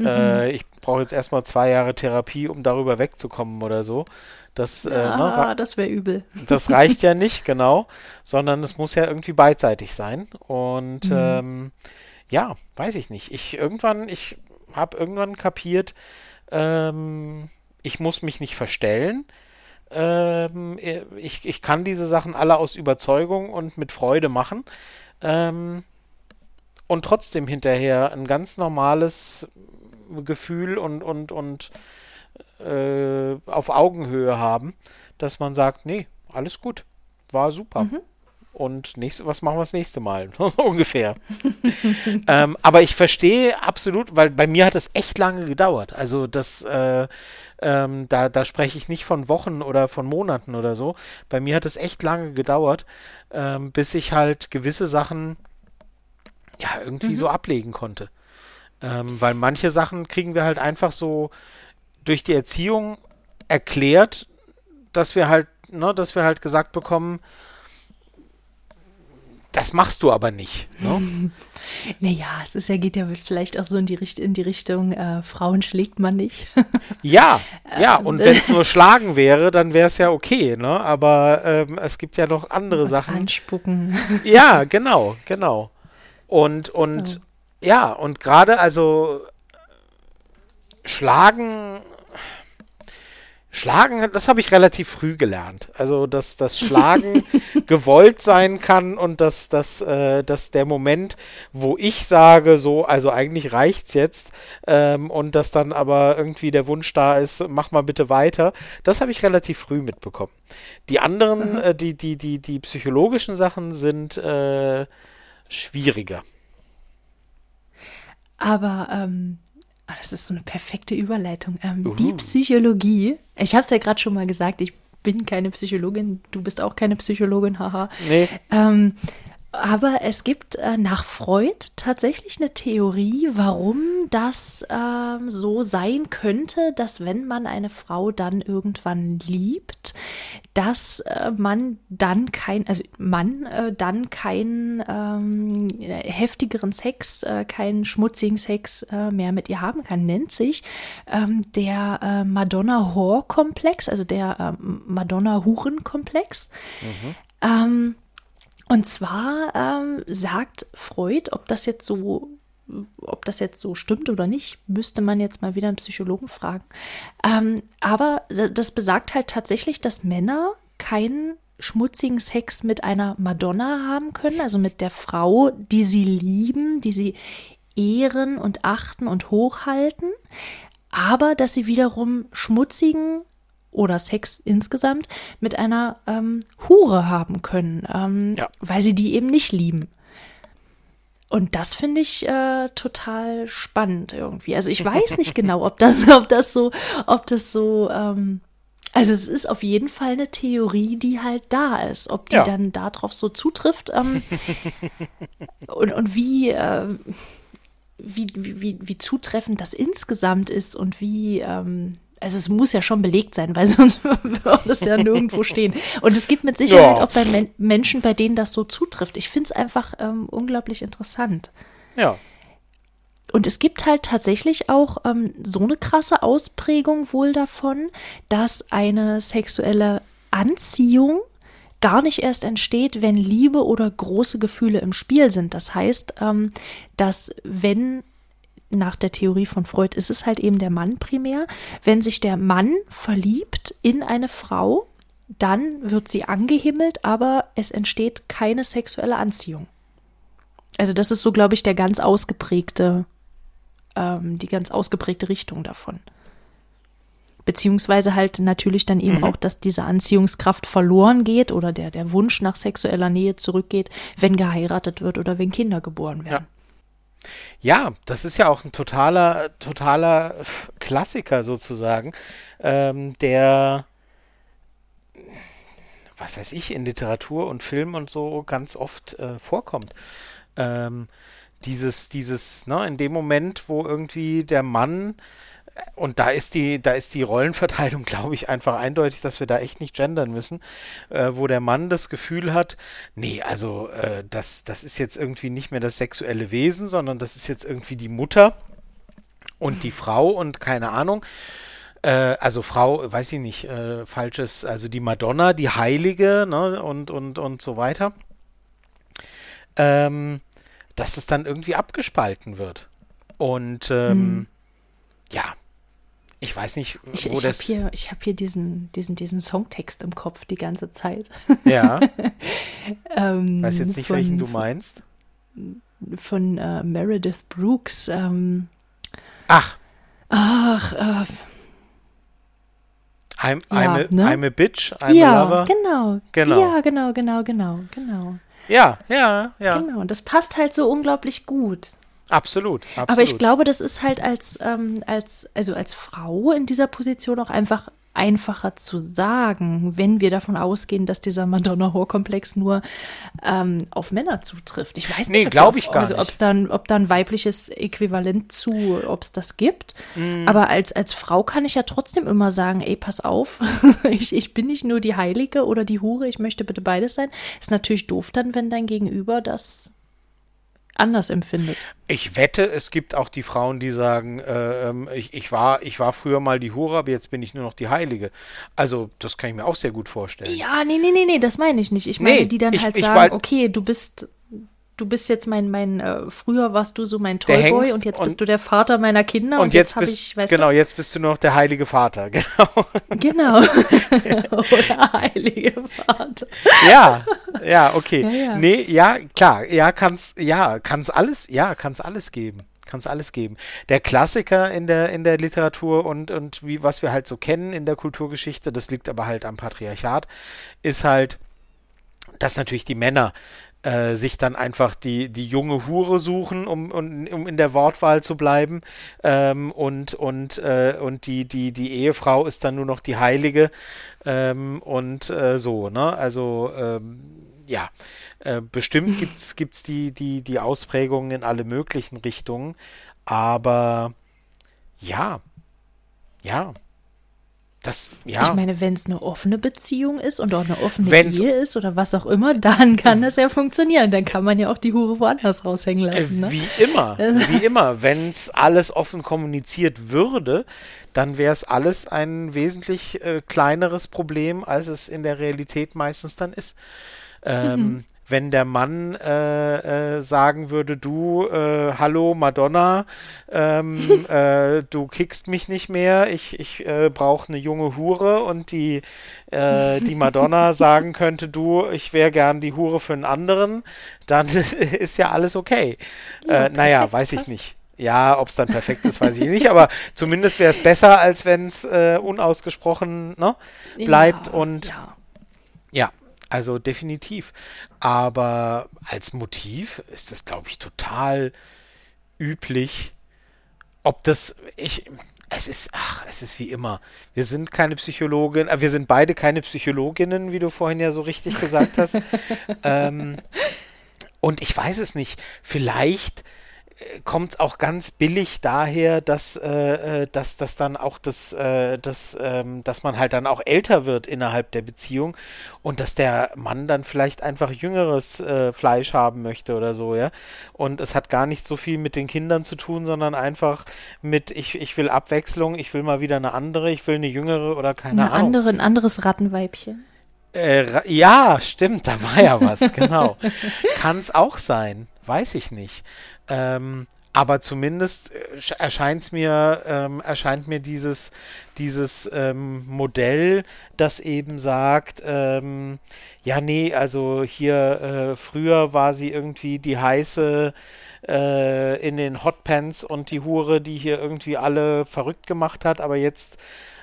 mhm. äh, ich brauche jetzt erstmal zwei Jahre Therapie, um darüber wegzukommen oder so. Das, äh, ja, äh, ne, das wäre übel. Das reicht ja nicht, genau, sondern es muss ja irgendwie beidseitig sein. Und mhm. ähm, ja, weiß ich nicht. Ich irgendwann, ich habe irgendwann kapiert, ähm, ich muss mich nicht verstellen. Ähm, ich, ich kann diese Sachen alle aus Überzeugung und mit Freude machen. Ähm, und trotzdem hinterher ein ganz normales Gefühl und, und, und äh, auf Augenhöhe haben, dass man sagt, nee, alles gut, war super. Mhm. Und nächste, was machen wir das nächste Mal? so ungefähr. ähm, aber ich verstehe absolut, weil bei mir hat es echt lange gedauert. Also das, äh, ähm, da, da spreche ich nicht von Wochen oder von Monaten oder so. Bei mir hat es echt lange gedauert, ähm, bis ich halt gewisse Sachen ja irgendwie mhm. so ablegen konnte. Ähm, weil manche Sachen kriegen wir halt einfach so durch die Erziehung erklärt, dass wir halt, ne, dass wir halt gesagt bekommen, das machst du aber nicht. Ne? Naja, es ist ja, geht ja vielleicht auch so in die, Richt in die Richtung, äh, Frauen schlägt man nicht. ja, ja, und wenn es nur Schlagen wäre, dann wäre es ja okay, ne? Aber ähm, es gibt ja noch andere Sachen. Anspucken. Ja, genau, genau. Und, und. Ja, und gerade, also Schlagen Schlagen, das habe ich relativ früh gelernt. Also, dass das Schlagen gewollt sein kann und dass, dass, äh, dass der Moment, wo ich sage, so, also eigentlich reicht's jetzt, ähm, und dass dann aber irgendwie der Wunsch da ist, mach mal bitte weiter, das habe ich relativ früh mitbekommen. Die anderen, äh, die, die, die, die psychologischen Sachen sind äh, schwieriger. Aber ähm, oh, das ist so eine perfekte Überleitung. Ähm, uh. Die Psychologie, ich habe es ja gerade schon mal gesagt, ich bin keine Psychologin, du bist auch keine Psychologin, haha. Nee. Ähm, aber es gibt äh, nach Freud tatsächlich eine Theorie, warum das ähm, so sein könnte, dass wenn man eine Frau dann irgendwann liebt, dass äh, man dann kein, also man äh, dann keinen ähm, heftigeren Sex, äh, keinen schmutzigen Sex äh, mehr mit ihr haben kann. Nennt sich ähm, der äh, Madonna-Hor-Komplex, also der Madonna-Huren-Komplex. Mhm. Und zwar ähm, sagt Freud, ob das jetzt so ob das jetzt so stimmt oder nicht, müsste man jetzt mal wieder einen Psychologen fragen. Ähm, aber das besagt halt tatsächlich, dass Männer keinen schmutzigen Sex mit einer Madonna haben können, also mit der Frau, die sie lieben, die sie ehren und achten und hochhalten, aber dass sie wiederum schmutzigen oder Sex insgesamt mit einer ähm, Hure haben können, ähm, ja. weil sie die eben nicht lieben. Und das finde ich äh, total spannend irgendwie. Also ich weiß nicht genau, ob das, ob das so, ob das so, ähm, also es ist auf jeden Fall eine Theorie, die halt da ist. Ob die ja. dann darauf so zutrifft ähm, und, und wie, äh, wie, wie, wie, zutreffend das insgesamt ist und wie, ähm, also es muss ja schon belegt sein, weil sonst würde das ja nirgendwo stehen. Und es gibt mit Sicherheit ja. auch bei Men Menschen, bei denen das so zutrifft. Ich finde es einfach ähm, unglaublich interessant. Ja. Und es gibt halt tatsächlich auch ähm, so eine krasse Ausprägung wohl davon, dass eine sexuelle Anziehung gar nicht erst entsteht, wenn Liebe oder große Gefühle im Spiel sind. Das heißt, ähm, dass wenn nach der Theorie von Freud ist es halt eben der Mann primär. Wenn sich der Mann verliebt in eine Frau, dann wird sie angehimmelt, aber es entsteht keine sexuelle Anziehung. Also das ist so, glaube ich, der ganz ausgeprägte, ähm, die ganz ausgeprägte Richtung davon. Beziehungsweise halt natürlich dann eben mhm. auch, dass diese Anziehungskraft verloren geht oder der, der Wunsch nach sexueller Nähe zurückgeht, wenn geheiratet wird oder wenn Kinder geboren werden. Ja. Ja, das ist ja auch ein totaler, totaler Klassiker sozusagen, ähm, der, was weiß ich, in Literatur und Film und so ganz oft äh, vorkommt. Ähm, dieses, dieses, ne, in dem Moment, wo irgendwie der Mann und da ist die, da ist die Rollenverteilung, glaube ich, einfach eindeutig, dass wir da echt nicht gendern müssen, äh, wo der Mann das Gefühl hat, nee, also äh, das, das ist jetzt irgendwie nicht mehr das sexuelle Wesen, sondern das ist jetzt irgendwie die Mutter und die Frau und keine Ahnung. Äh, also Frau, weiß ich nicht, äh, falsches, also die Madonna, die Heilige, ne, und, und, und so weiter. Ähm, dass es dann irgendwie abgespalten wird. Und ähm, hm. ja, ich weiß nicht, wo ich, ich das. Hab hier, ich habe hier diesen, diesen, diesen Songtext im Kopf die ganze Zeit. Ja. ähm, weiß jetzt nicht, von, welchen du meinst. Von äh, Meredith Brooks. Ähm, ach. Ach. Äh, I'm, I'm, ja, a, ne? I'm, a, bitch, I'm ja, a lover. Genau. genau. Ja, genau, genau, genau, genau. Ja, ja, ja. Genau, und das passt halt so unglaublich gut. Absolut, absolut. Aber ich glaube, das ist halt als, ähm, als, also als Frau in dieser Position auch einfach einfacher zu sagen, wenn wir davon ausgehen, dass dieser Madonna-Hor-Komplex nur ähm, auf Männer zutrifft. Ich weiß nicht, nee, glaube ich gar also, nicht. Ob's dann, ob da ein weibliches Äquivalent zu, ob es das gibt. Mm. Aber als, als Frau kann ich ja trotzdem immer sagen, ey, pass auf, ich, ich bin nicht nur die Heilige oder die Hure, ich möchte bitte beides sein. Ist natürlich doof dann, wenn dein Gegenüber das anders empfindet. Ich wette, es gibt auch die Frauen, die sagen, äh, ähm, ich, ich, war, ich war früher mal die Hure, aber jetzt bin ich nur noch die Heilige. Also, das kann ich mir auch sehr gut vorstellen. Ja, nee, nee, nee, nee, das meine ich nicht. Ich meine, nee, die dann ich, halt sagen, okay, du bist du bist jetzt mein, mein, äh, früher warst du so mein Toyboy und jetzt und- bist du der Vater meiner Kinder und, Und jetzt, habe bist, ich, weißt genau, jetzt bist du nur noch der heilige Vater. Genau. du, genau. Oder Heilige Vater. ja, ja, okay. Ja, ja. Nee, ja, klar, ja, kann's, ja, kann's alles, ja, kann's alles geben. Kann's alles geben. Der Klassiker in der, in der Literatur und, und wie, was wir halt so kennen in der Kulturgeschichte, das liegt aber halt am Patriarchat, ist halt, dass natürlich die Männer äh, sich dann einfach die, die junge Hure suchen, um, um, um in der Wortwahl zu bleiben. Ähm, und und, äh, und die, die, die Ehefrau ist dann nur noch die Heilige. Ähm, und äh, so, ne? Also, ähm, ja. Äh, bestimmt gibt's gibt's die, die, die Ausprägungen in alle möglichen Richtungen. Aber ja. Ja. Das, ja. Ich meine, wenn es eine offene Beziehung ist und auch eine offene Wenn's- Ehe ist oder was auch immer, dann kann das ja funktionieren. Dann kann man ja auch die Hure woanders raushängen lassen. Äh, Ne? Wie immer, wie immer. Wenn es alles offen kommuniziert würde, dann wäre es alles ein wesentlich äh, kleineres Problem, als es in der Realität meistens dann ist. Ähm, Wenn der Mann äh, äh, sagen würde, du, äh, hallo Madonna, ähm, äh, du kickst mich nicht mehr, ich, ich äh, brauche eine junge Hure und die, äh, die Madonna sagen könnte, du, ich wäre gern die Hure für einen anderen, dann ist ja alles okay. Ja, naja, weiß ich nicht. Ja, ob es dann perfekt ist, weiß ich nicht, aber zumindest wäre es besser, als wenn es äh, unausgesprochen ne, bleibt ja, und Ja. ja, also definitiv. Aber als Motiv ist das, glaube ich, total üblich. Ob das, ich, es ist, ach, es ist wie immer. Wir sind keine Psychologin, äh, wir sind beide keine Psychologinnen, wie du vorhin ja so richtig gesagt hast. ähm, und ich weiß es nicht. Vielleicht kommt es auch ganz billig daher, dass, äh, äh, dass, dass dann auch das, äh, das ähm, dass man halt dann auch älter wird innerhalb der Beziehung und dass der Mann dann vielleicht einfach jüngeres äh, Fleisch haben möchte oder so, ja. Und es hat gar nicht so viel mit den Kindern zu tun, sondern einfach mit, ich, ich will Abwechslung, ich will mal wieder eine andere, ich will eine jüngere oder keine Eine Ahnung. andere, ein anderes Rattenweibchen. Äh, ja, stimmt, da war ja was, genau. Kann es auch sein, weiß ich nicht. Ähm, aber zumindest erscheint es mir, ähm, erscheint mir dieses, dieses ähm, Modell, das eben sagt, ähm, ja, nee, also hier äh, früher war sie irgendwie die heiße äh, in den Hotpants und die Hure, die hier irgendwie alle verrückt gemacht hat, aber jetzt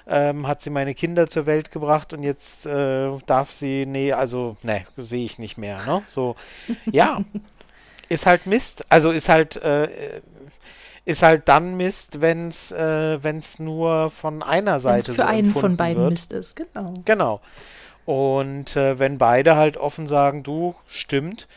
ähm, hat sie meine Kinder zur Welt gebracht und jetzt äh, darf sie, nee, also, ne, sehe ich nicht mehr, ne? So, ja, ist halt Mist. Also ist halt, äh, ist halt dann Mist, wenn es äh, wenn's nur von einer Wenn es Seite für so einen von beiden wird. Mist ist, genau. Genau. Und äh, wenn beide halt offen sagen, du, stimmt,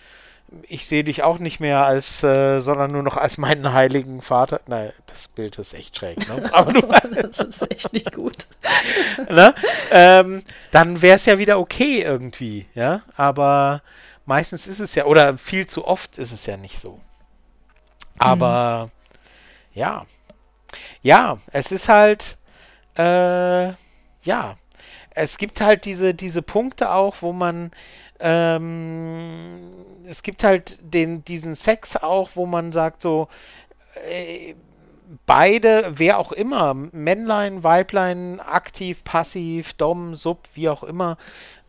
ich sehe dich auch nicht mehr als, äh, sondern nur noch als meinen heiligen Vater. Nein, das Bild ist echt schräg, ne? Aber du, das ist echt nicht gut. ne? Ähm, dann wäre es ja wieder okay irgendwie, ja. Aber meistens ist es ja, oder viel zu oft ist es ja nicht so. Aber ja. Ja, es ist halt, äh, ja. Es gibt halt diese, diese Punkte auch, wo man, ähm, es gibt halt den, diesen Sex auch, wo man sagt so, äh, beide, wer auch immer, Männlein, Weiblein, aktiv, passiv, Dom, Sub, wie auch immer,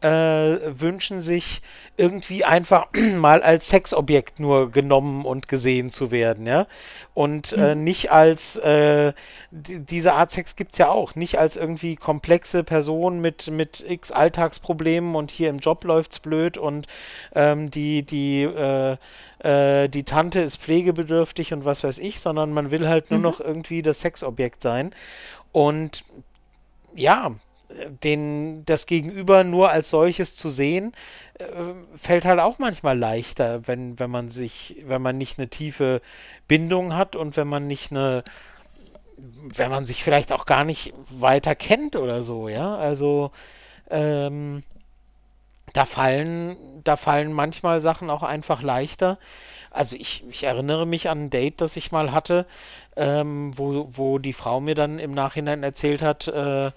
äh, wünschen sich irgendwie einfach mal als Sexobjekt nur genommen und gesehen zu werden, ja. Und äh, nicht als, äh, die, diese Art Sex gibt es ja auch, nicht als irgendwie komplexe Person mit, mit x Alltagsproblemen und hier im Job läuft's blöd und ähm, die, die, äh, äh, die Tante ist pflegebedürftig und was weiß ich, sondern man will halt nur noch irgendwie das Sexobjekt sein. Und ja, den, das Gegenüber nur als solches zu sehen, äh, fällt halt auch manchmal leichter, wenn, wenn man sich, wenn man nicht eine tiefe Bindung hat und wenn man nicht eine, wenn man sich vielleicht auch gar nicht weiter kennt oder so, ja. Also ähm, da fallen, da fallen manchmal Sachen auch einfach leichter. Also ich, ich erinnere mich an ein Date, das ich mal hatte, ähm, wo, wo die Frau mir dann im Nachhinein erzählt hat, äh,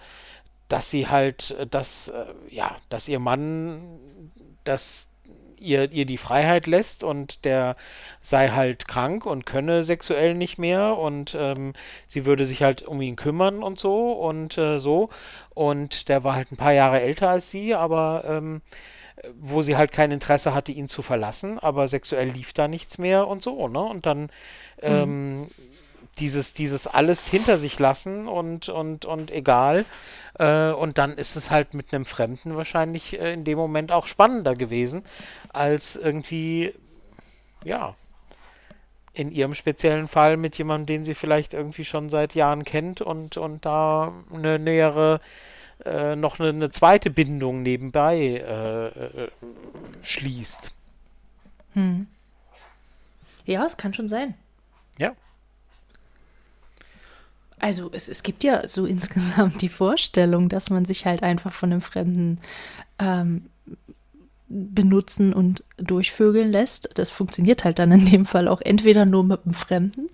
dass sie halt, äh, dass, äh, ja, dass ihr Mann das ihr, ihr die Freiheit lässt und der sei halt krank und könne sexuell nicht mehr und ähm, sie würde sich halt um ihn kümmern und so und äh, so. Und der war halt ein paar Jahre älter als sie, aber ähm, wo sie halt kein Interesse hatte, ihn zu verlassen, aber sexuell lief da nichts mehr und so, ne? Und dann ähm, mhm. Dieses, dieses alles hinter sich lassen und, und, und egal. Äh, und dann ist es halt mit einem Fremden wahrscheinlich äh, in dem Moment auch spannender gewesen, als irgendwie, ja, in ihrem speziellen Fall mit jemandem, den sie vielleicht irgendwie schon seit Jahren kennt und, und da eine nähere äh, noch eine, eine, zweite Bindung nebenbei äh, äh, schließt. Hm. Ja, es kann schon sein. Ja. Also es, es gibt ja so insgesamt die Vorstellung, dass man sich halt einfach von einem Fremden ähm, benutzen und durchvögeln lässt. Das funktioniert halt dann in dem Fall auch entweder nur mit einem Fremden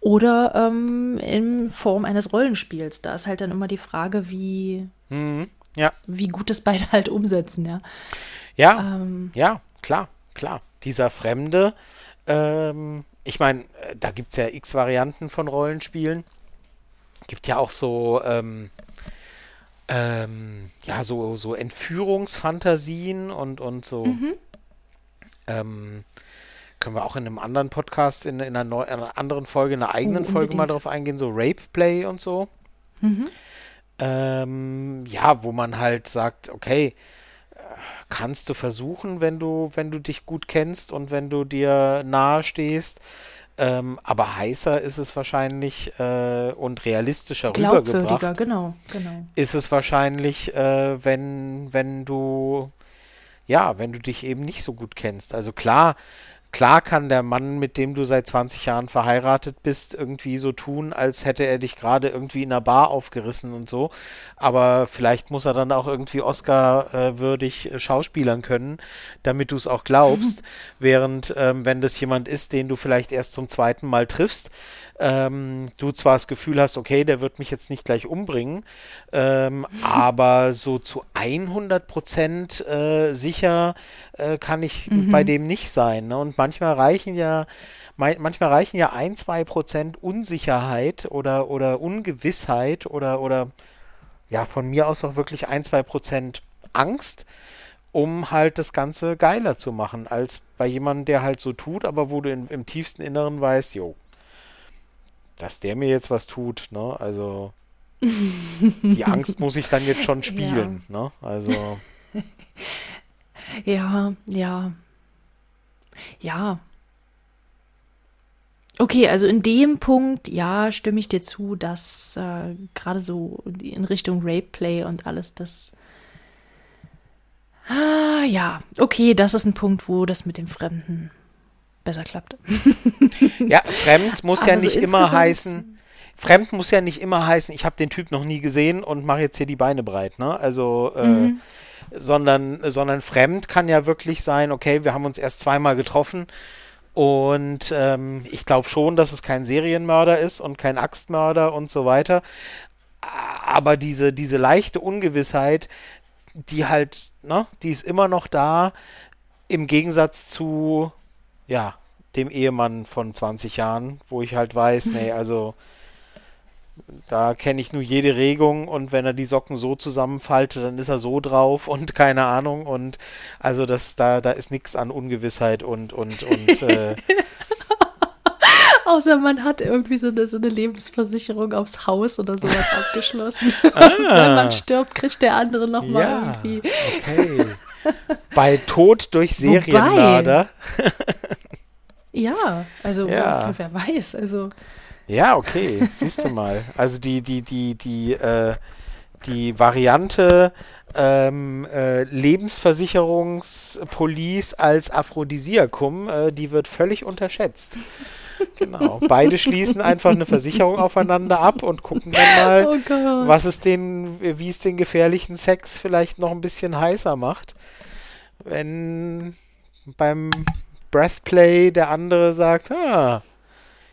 oder ähm, in Form eines Rollenspiels. Da ist halt dann immer die Frage, wie, mhm, ja. wie gut es beide halt umsetzen, ja. Ja, ähm, ja, klar, klar. Dieser Fremde, ähm, ich meine, äh, da gibt es ja x Varianten von Rollenspielen. Gibt ja auch so, ähm, ähm, ja, so, so Entführungsfantasien und, und so. Mhm. Ähm, können wir auch in einem anderen Podcast, in, in, einer, neu, einer anderen Folge, in einer eigenen oh, Folge mal drauf eingehen, so Rape Play und so. Mhm. Ähm, ja, wo man halt sagt, okay, äh, kannst du versuchen, wenn du, wenn du dich gut kennst und wenn du dir nahe stehst. Ähm, aber heißer ist es wahrscheinlich äh, und realistischer rübergebracht. genau, genau. Ist es wahrscheinlich, äh, wenn, wenn du, ja, wenn du dich eben nicht so gut kennst. Also klar, Klar kann der Mann, mit dem du seit 20 Jahren verheiratet bist, irgendwie so tun, als hätte er dich gerade irgendwie in einer Bar aufgerissen und so. Aber vielleicht muss er dann auch irgendwie Oscar-würdig äh, schauspielern können, damit du es auch glaubst. Während, ähm, wenn das jemand ist, den du vielleicht erst zum zweiten Mal triffst, ähm, du zwar das Gefühl hast, okay, der wird mich jetzt nicht gleich umbringen, ähm, aber so zu 100 Prozent äh, sicher äh, kann ich mhm. bei dem nicht sein. Ne? Und manchmal reichen ja manchmal reichen ja ein, zwei Prozent Unsicherheit oder, oder Ungewissheit oder, oder ja, von mir aus auch wirklich ein, zwei Prozent Angst, um halt das Ganze geiler zu machen, als bei jemandem, der halt so tut, aber wo du in, im tiefsten Inneren weißt, jo, dass der mir jetzt was tut, ne? Also die Angst muss ich dann jetzt schon spielen, ja. ne? Also ja, ja. Ja. Okay, also in dem Punkt, ja, stimme ich dir zu, dass äh, gerade so in Richtung Rape Play und alles, das. Ah, ja, okay, das ist ein Punkt, wo das mit dem Fremden besser klappt. ja, fremd muss ja nicht so immer heißen. Fremd muss ja nicht immer heißen, ich habe den Typ noch nie gesehen und mache jetzt hier die Beine breit, ne? Also, äh, mhm. sondern, sondern fremd kann ja wirklich sein, okay, wir haben uns erst zweimal getroffen und ähm, ich glaube schon, dass es kein Serienmörder ist und kein Axtmörder und so weiter. Aber diese, diese leichte Ungewissheit, die halt, ne, die ist immer noch da, im Gegensatz zu ja, dem Ehemann von 20 Jahren, wo ich halt weiß, nee, also da kenne ich nur jede Regung und wenn er die Socken so zusammenfaltet, dann ist er so drauf und keine Ahnung und also das da da ist nichts an Ungewissheit und und und äh, Außer man hat irgendwie so eine, so eine Lebensversicherung aufs Haus oder sowas abgeschlossen. Ah. Wenn man stirbt, kriegt der andere nochmal ja, irgendwie. Okay. Bei Tod durch Serienmörder. ja, also ja. wer weiß, also. Ja, okay, siehst du mal. Also die, die, die, die, äh, die Variante ähm, äh, Lebensversicherungspolice als Aphrodisiakum, äh, die wird völlig unterschätzt. Genau. Beide schließen einfach eine Versicherung aufeinander ab und gucken dann mal, oh was es den, wie es den gefährlichen Sex vielleicht noch ein bisschen heißer macht. Wenn beim Breathplay der andere sagt, ah,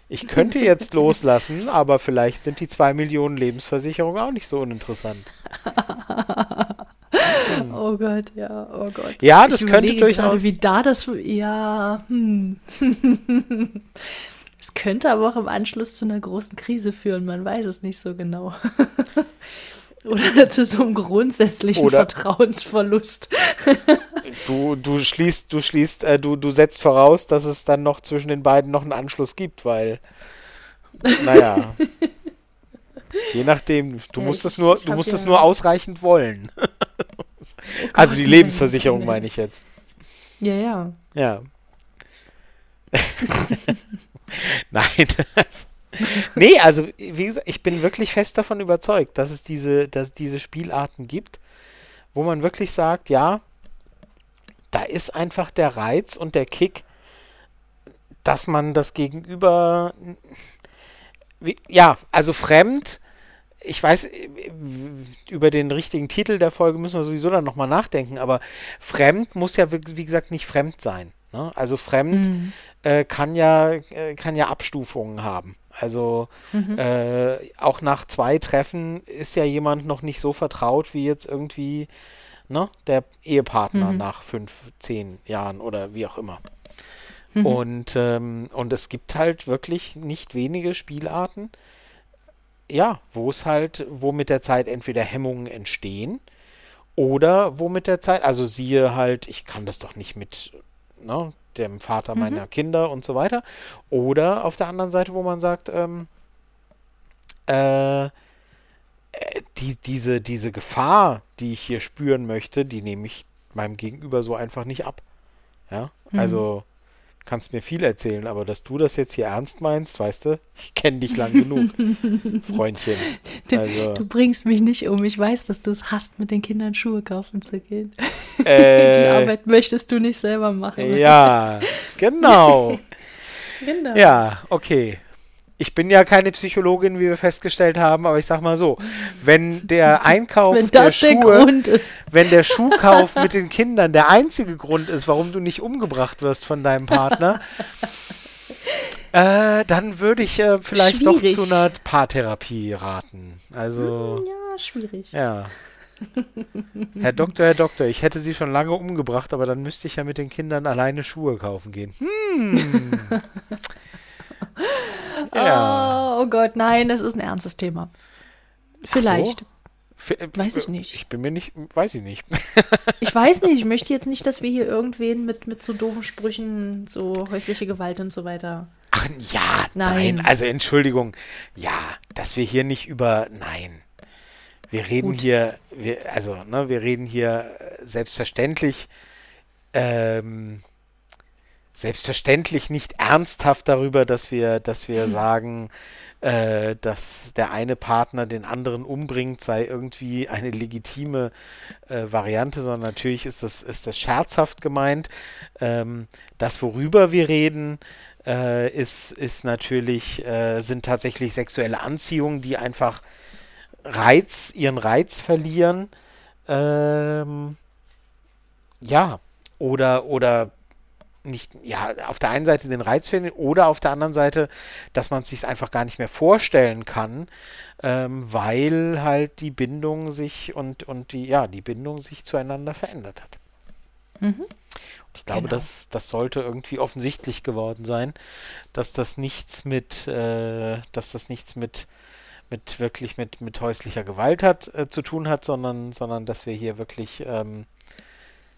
ich könnte jetzt loslassen, aber vielleicht sind die zwei Millionen Lebensversicherungen auch nicht so uninteressant. Oh Oh Gott, ja, oh Gott. Ja, das könnte durchaus. Gerade, wie da das, ja, hm. Es könnte aber auch im Anschluss zu einer großen Krise führen, man weiß es nicht so genau. Oder zu so einem grundsätzlichen Oder Vertrauensverlust. du, du schließt, du schließt, äh, du, du setzt voraus, dass es dann noch zwischen den beiden noch einen Anschluss gibt, weil, naja. je nachdem, du ja, musst es nur, du musst ja es nur ausreichend wollen. Oh also die Lebensversicherung meine ich jetzt. Ja, ja. Ja. Nein. nee, also wie gesagt, ich bin wirklich fest davon überzeugt, dass es diese, dass es diese Spielarten gibt, wo man wirklich sagt, ja, da ist einfach der Reiz und der Kick, dass man das Gegenüber, ja, also fremd, ich weiß, über den richtigen Titel der Folge müssen wir sowieso dann nochmal nachdenken, aber fremd muss ja, wie gesagt, nicht fremd sein. Ne? Also fremd mhm. äh, kann, ja, äh, kann ja Abstufungen haben. Also mhm. äh, auch nach zwei Treffen ist ja jemand noch nicht so vertraut wie jetzt irgendwie ne, der Ehepartner mhm. nach fünf, zehn Jahren oder wie auch immer. Mhm. Und, ähm, und es gibt halt wirklich nicht wenige Spielarten, ja, wo es halt, wo mit der Zeit entweder Hemmungen entstehen oder wo mit der Zeit, also siehe halt, ich kann das doch nicht mit ne, dem Vater meiner mhm. Kinder und so weiter. Oder auf der anderen Seite, wo man sagt, ähm, äh, die, diese, diese Gefahr, die ich hier spüren möchte, die nehme ich meinem Gegenüber so einfach nicht ab. Ja, mhm. also kannst mir viel erzählen, aber dass du das jetzt hier ernst meinst, weißt du, ich kenne dich lang genug, Freundchen. Du, also, du, bringst mich nicht um. Ich weiß, dass du es hast, mit den Kindern Schuhe kaufen zu gehen. Äh, Die Arbeit möchtest du nicht selber machen. Ja, genau. genau. Ja, okay ich bin ja keine Psychologin, wie wir festgestellt haben, aber ich sag mal so, wenn der Einkauf wenn der Schuhe, der wenn der Schuhkauf mit den Kindern der einzige Grund ist, warum du nicht umgebracht wirst von deinem Partner, äh, dann würde ich äh, vielleicht schwierig. doch zu einer Paartherapie raten. Also hm, ja, schwierig. Ja. Herr Doktor, Herr Doktor, ich hätte sie schon lange umgebracht, aber dann müsste ich ja mit den Kindern alleine Schuhe kaufen gehen. Hm. Ja. Oh, oh, Gott, nein, das ist ein ernstes Thema. Vielleicht. So? Weiß ich nicht. Ich bin mir nicht, weiß ich nicht. ich weiß nicht, ich möchte jetzt nicht, dass wir hier irgendwen mit, mit so doofen Sprüchen, so häusliche Gewalt und so weiter. Ach ja, nein. nein. Also Entschuldigung. Ja, dass wir hier nicht über, nein. Wir reden Gut. hier, wir, also, ne, wir reden hier selbstverständlich ähm, selbstverständlich nicht ernsthaft darüber, dass wir, dass wir sagen, äh, dass der eine Partner den anderen umbringt, sei irgendwie eine legitime äh, Variante, sondern natürlich ist das, ist das scherzhaft gemeint. Ähm, das, worüber wir reden, äh, ist, ist natürlich, äh, sind tatsächlich sexuelle Anziehungen, die einfach Reiz, ihren Reiz verlieren. Ähm, ja, oder, oder nicht, ja, auf der einen Seite den Reiz finden oder auf der anderen Seite, dass man es sich einfach gar nicht mehr vorstellen kann, ähm, weil halt die Bindung sich und, und die, ja, die Bindung sich zueinander verändert hat. Mhm. Ich glaube, genau. das, das sollte irgendwie offensichtlich geworden sein, dass das nichts mit, äh, dass das nichts mit, mit wirklich mit, mit häuslicher Gewalt hat, äh, zu tun hat, sondern, sondern dass wir hier wirklich ähm,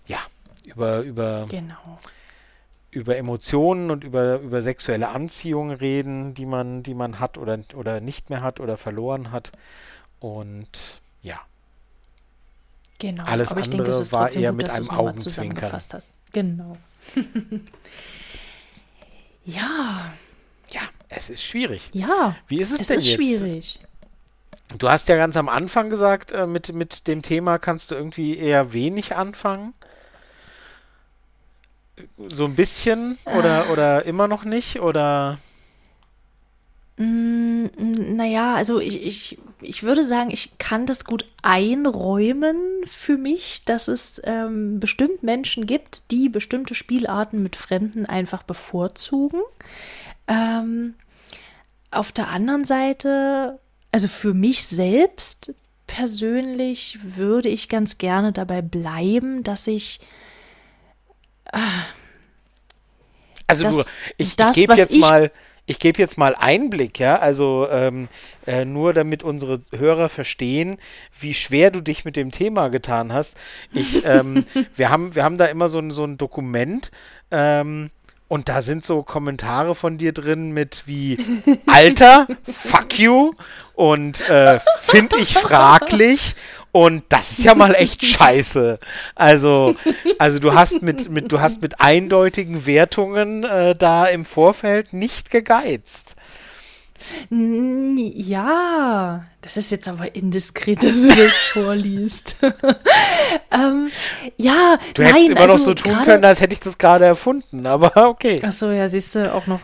ja, über, über genau über Emotionen und über, über sexuelle Anziehung reden, die man, die man hat oder, oder nicht mehr hat oder verloren hat. Und ja. Genau. Alles Aber andere denke, war eher gut, mit einem Augenzwinkern. Genau. ja. Ja, es ist schwierig. Ja. Wie ist es, es denn ist jetzt? schwierig. Du hast ja ganz am Anfang gesagt, äh, mit, mit dem Thema kannst du irgendwie eher wenig anfangen. So ein bisschen oder, äh. oder immer noch nicht? Oder? Mm, naja, also ich, ich, ich würde sagen, ich kann das gut einräumen für mich, dass es ähm, bestimmt Menschen gibt, die bestimmte Spielarten mit Fremden einfach bevorzugen. Ähm, auf der anderen Seite, also für mich selbst persönlich würde ich ganz gerne dabei bleiben, dass ich. Also das, du, ich, ich gebe jetzt ich, mal, ich gebe jetzt mal Einblick, ja, also ähm, äh, nur damit unsere Hörer verstehen, wie schwer du dich mit dem Thema getan hast. Ich, ähm, wir haben, wir haben da immer so ein, so ein Dokument. Ähm, und da sind so Kommentare von dir drin mit wie Alter, fuck you und äh, finde ich fraglich und das ist ja mal echt scheiße. Also, also du hast mit, mit, du hast mit eindeutigen Wertungen äh, da im Vorfeld nicht gegeizt. Ja, das ist jetzt aber indiskret, dass du das vorliest. ähm, ja, du nein, hättest immer also noch so tun können, als hätte ich das gerade erfunden, aber okay. Achso, ja, siehst du, auch noch,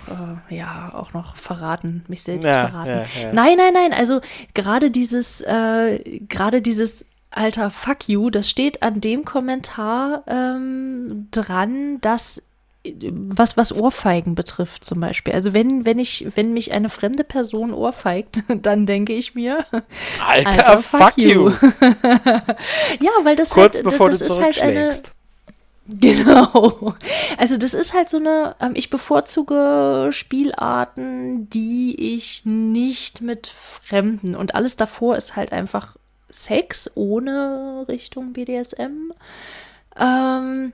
äh, ja, auch noch verraten, mich selbst ja, verraten. Ja, ja. Nein, nein, nein, also gerade dieses, äh, gerade dieses Alter, fuck you, das steht an dem Kommentar ähm, dran, dass was, was Ohrfeigen betrifft zum Beispiel. Also wenn, wenn ich, wenn mich eine fremde Person ohrfeigt, dann denke ich mir, Alter, Alter fuck, fuck you. ja, weil das Kurz halt, bevor das du ist halt eine, Genau. Also das ist halt so eine, ähm, ich bevorzuge Spielarten, die ich nicht mit Fremden und alles davor ist halt einfach Sex ohne Richtung BDSM. Ähm,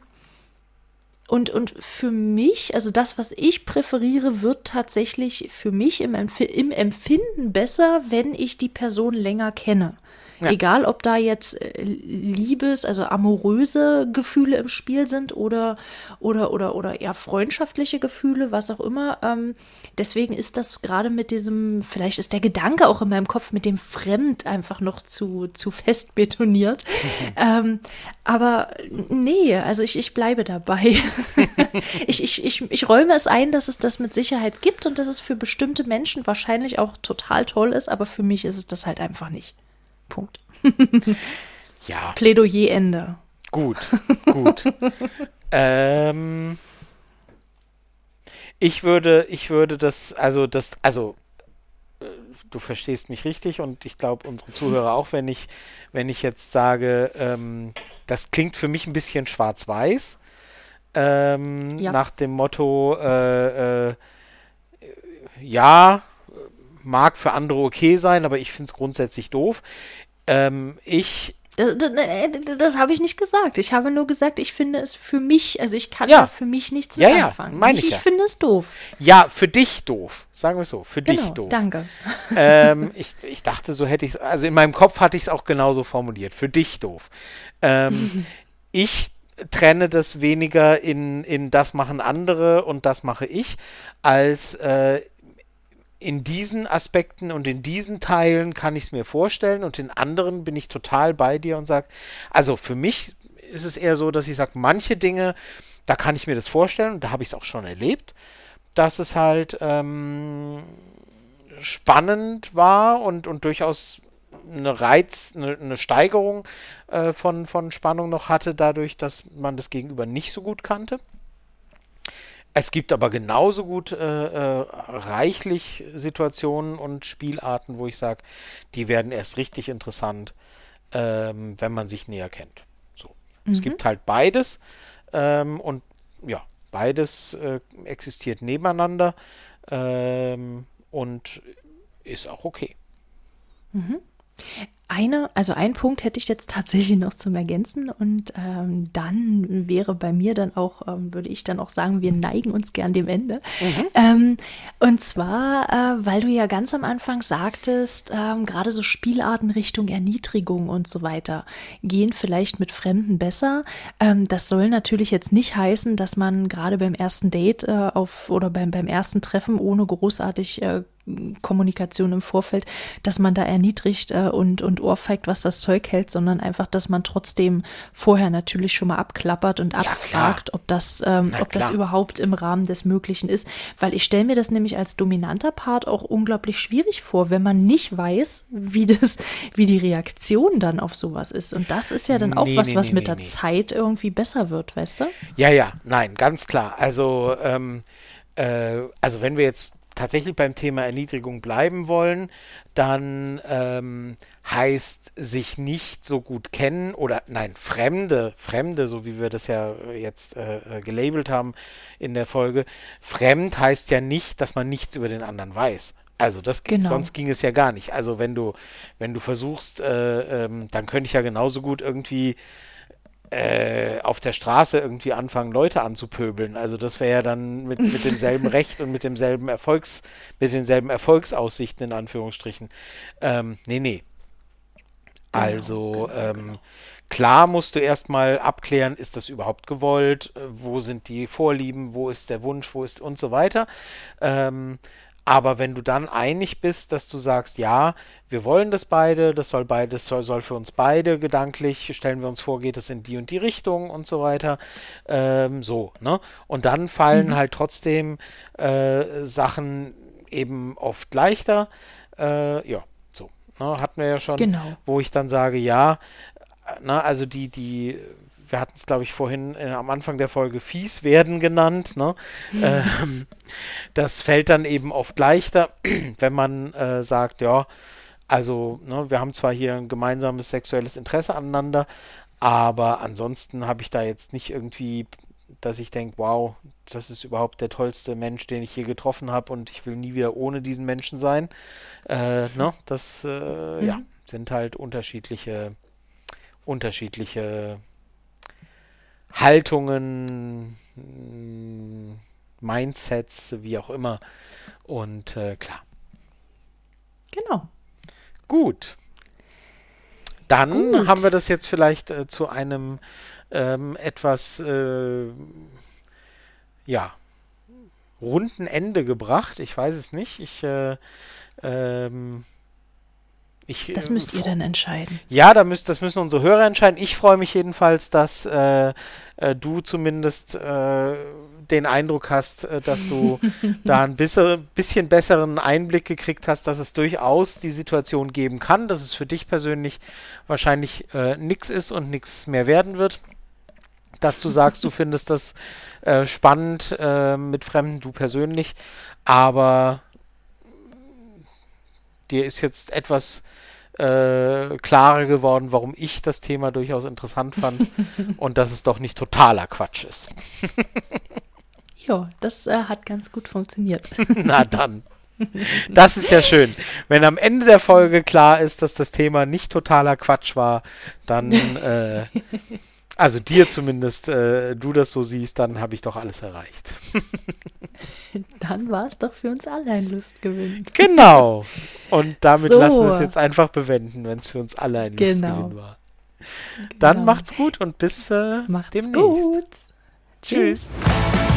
und, und für mich, also das, was ich präferiere, wird tatsächlich für mich im, Empf im Empfinden besser, wenn ich die Person länger kenne. Ja. Egal, ob da jetzt äh, Liebes, also amoröse Gefühle im Spiel sind oder, oder, oder, oder eher freundschaftliche Gefühle, was auch immer. Ähm, deswegen ist das gerade mit diesem, vielleicht ist der Gedanke auch in meinem Kopf mit dem Fremd einfach noch zu, zu fest betoniert. ähm, aber nee, also ich, ich bleibe dabei. ich, ich, ich, ich räume es ein, dass es das mit Sicherheit gibt und dass es für bestimmte Menschen wahrscheinlich auch total toll ist, aber für mich ist es das halt einfach nicht. Punkt. ja. Plädoyer Ende. Gut, gut. ähm, ich würde, ich würde das, also das, also äh, du verstehst mich richtig und ich glaube unsere Zuhörer auch, wenn ich, wenn ich jetzt sage, ähm, das klingt für mich ein bisschen schwarz-weiß. Ähm, ja. Nach dem Motto, äh, äh, ja, mag für andere okay sein, aber ich finde es grundsätzlich doof. Ähm, ich das, das, das habe ich nicht gesagt. Ich habe nur gesagt, ich finde es für mich, also ich kann ja. für mich nichts ja, ja, anfangen. Meine ich, ich, ja. finde es doof. Ja, für dich doof. Sagen wir es so, für genau, dich doof. Danke. Ähm, ich, ich dachte, so hätte ich es, also in meinem Kopf hatte ich es auch genauso formuliert. Für dich doof. Ähm, ich trenne das weniger in, in das machen andere und das mache ich, als äh, in diesen Aspekten und in diesen Teilen kann ich es mir vorstellen und in anderen bin ich total bei dir und sage, also für mich ist es eher so, dass ich sage, manche Dinge, da kann ich mir das vorstellen und da habe ich es auch schon erlebt, dass es halt ähm, spannend war und, und durchaus eine Reiz, eine, eine Steigerung äh, von, von Spannung noch hatte, dadurch, dass man das Gegenüber nicht so gut kannte. Es gibt aber genauso gut äh, äh, reichlich Situationen und Spielarten, wo ich sage, die werden erst richtig interessant, ähm, wenn man sich näher kennt. So. Mhm. Es gibt halt beides ähm, und ja, beides äh, existiert nebeneinander ähm, und ist auch okay. Mhm. Eine, also ein Punkt hätte ich jetzt tatsächlich noch zum Ergänzen und ähm, dann wäre bei mir dann auch, ähm, würde ich dann auch sagen, wir neigen uns gern dem Ende. Mhm. Ähm, und zwar, äh, weil du ja ganz am Anfang sagtest, ähm, gerade so Spielarten Richtung Erniedrigung und so weiter gehen vielleicht mit Fremden besser. Ähm, das soll natürlich jetzt nicht heißen, dass man gerade beim ersten Date äh, auf oder beim, beim ersten Treffen ohne großartig äh, Kommunikation im Vorfeld, dass man da erniedrigt äh, und, und ohrfeigt, was das Zeug hält, sondern einfach, dass man trotzdem vorher natürlich schon mal abklappert und ja, abfragt, ob das, ähm, ob das überhaupt im Rahmen des Möglichen ist. Weil ich stelle mir das nämlich als dominanter Part auch unglaublich schwierig vor, wenn man nicht weiß, wie das, wie die Reaktion dann auf sowas ist. Und das ist ja dann auch nee, was, nee, was nee, mit der Zeit irgendwie besser wird, weißt du? Ja, ja, nein, ganz klar. Also, ähm, äh, also wenn wir jetzt tatsächlich beim Thema Erniedrigung bleiben wollen, dann ähm, heißt sich nicht so gut kennen oder nein, Fremde, Fremde, so wie wir das ja jetzt äh, äh, gelabelt haben in der Folge, fremd heißt ja nicht, dass man nichts über den anderen weiß. Also das genau. sonst ging es ja gar nicht. Also wenn du wenn du versuchst, äh, ähm, dann könnte ich ja genauso gut irgendwie äh, auf der Straße irgendwie anfangen, Leute anzupöbeln. Also das wäre ja dann mit, mit demselben Recht und mit demselben Erfolgs, mit denselben Erfolgsaussichten in Anführungsstrichen. Ähm, nee, nee. Genau, also genau, genau, ähm, klar musst du erstmal abklären, ist das überhaupt gewollt, äh, wo sind die Vorlieben, wo ist der Wunsch, wo ist und so weiter. Ähm, aber wenn du dann einig bist, dass du sagst, ja, wir wollen das beide, das soll beides soll, soll für uns beide gedanklich, stellen wir uns vor, geht es in die und die Richtung und so weiter. Ähm, so, ne? Und dann fallen mhm. halt trotzdem äh, Sachen eben oft leichter. Äh, ja, so. Ne? Hatten wir ja schon, genau. wo ich dann sage, ja, na, also die, die wir hatten es, glaube ich, vorhin äh, am Anfang der Folge fies werden genannt. Ne? Ähm, das fällt dann eben oft leichter, wenn man äh, sagt, ja, also ne, wir haben zwar hier ein gemeinsames sexuelles Interesse aneinander, aber ansonsten habe ich da jetzt nicht irgendwie, dass ich denke, wow, das ist überhaupt der tollste Mensch, den ich je getroffen habe und ich will nie wieder ohne diesen Menschen sein. Äh, ne, das äh, mhm. ja, sind halt unterschiedliche, unterschiedliche Haltungen, Mindsets, wie auch immer. Und äh, klar. Genau. Gut. Dann Gut. haben wir das jetzt vielleicht äh, zu einem ähm, etwas äh, ja runden Ende gebracht. Ich weiß es nicht. Ich äh, ähm, ich, das müsst ihr dann entscheiden. Ja, da müsst, das müssen unsere Hörer entscheiden. Ich freue mich jedenfalls, dass äh, äh, du zumindest äh, den Eindruck hast, äh, dass du da ein bisschen, bisschen besseren Einblick gekriegt hast, dass es durchaus die Situation geben kann, dass es für dich persönlich wahrscheinlich äh, nichts ist und nichts mehr werden wird. Dass du sagst, du findest das äh, spannend mit Fremden, du persönlich, aber dir ist jetzt etwas äh, klarer geworden, warum ich das Thema durchaus interessant fand und dass es doch nicht totaler Quatsch ist. ja, das äh, hat ganz gut funktioniert. Na dann. Das ist ja schön. Wenn am Ende der Folge klar ist, dass das Thema nicht totaler Quatsch war, dann äh, also dir zumindest, äh, du das so siehst, dann habe ich doch alles erreicht. dann war es doch für uns alle ein Lustgewinn. Genau. Und damit so. lassen wir es jetzt einfach bewenden, wenn es für uns alle ein genau. Lustgewinn war. Dann genau. macht's gut und bis äh, macht's demnächst. Gut. Tschüss. Tschüss.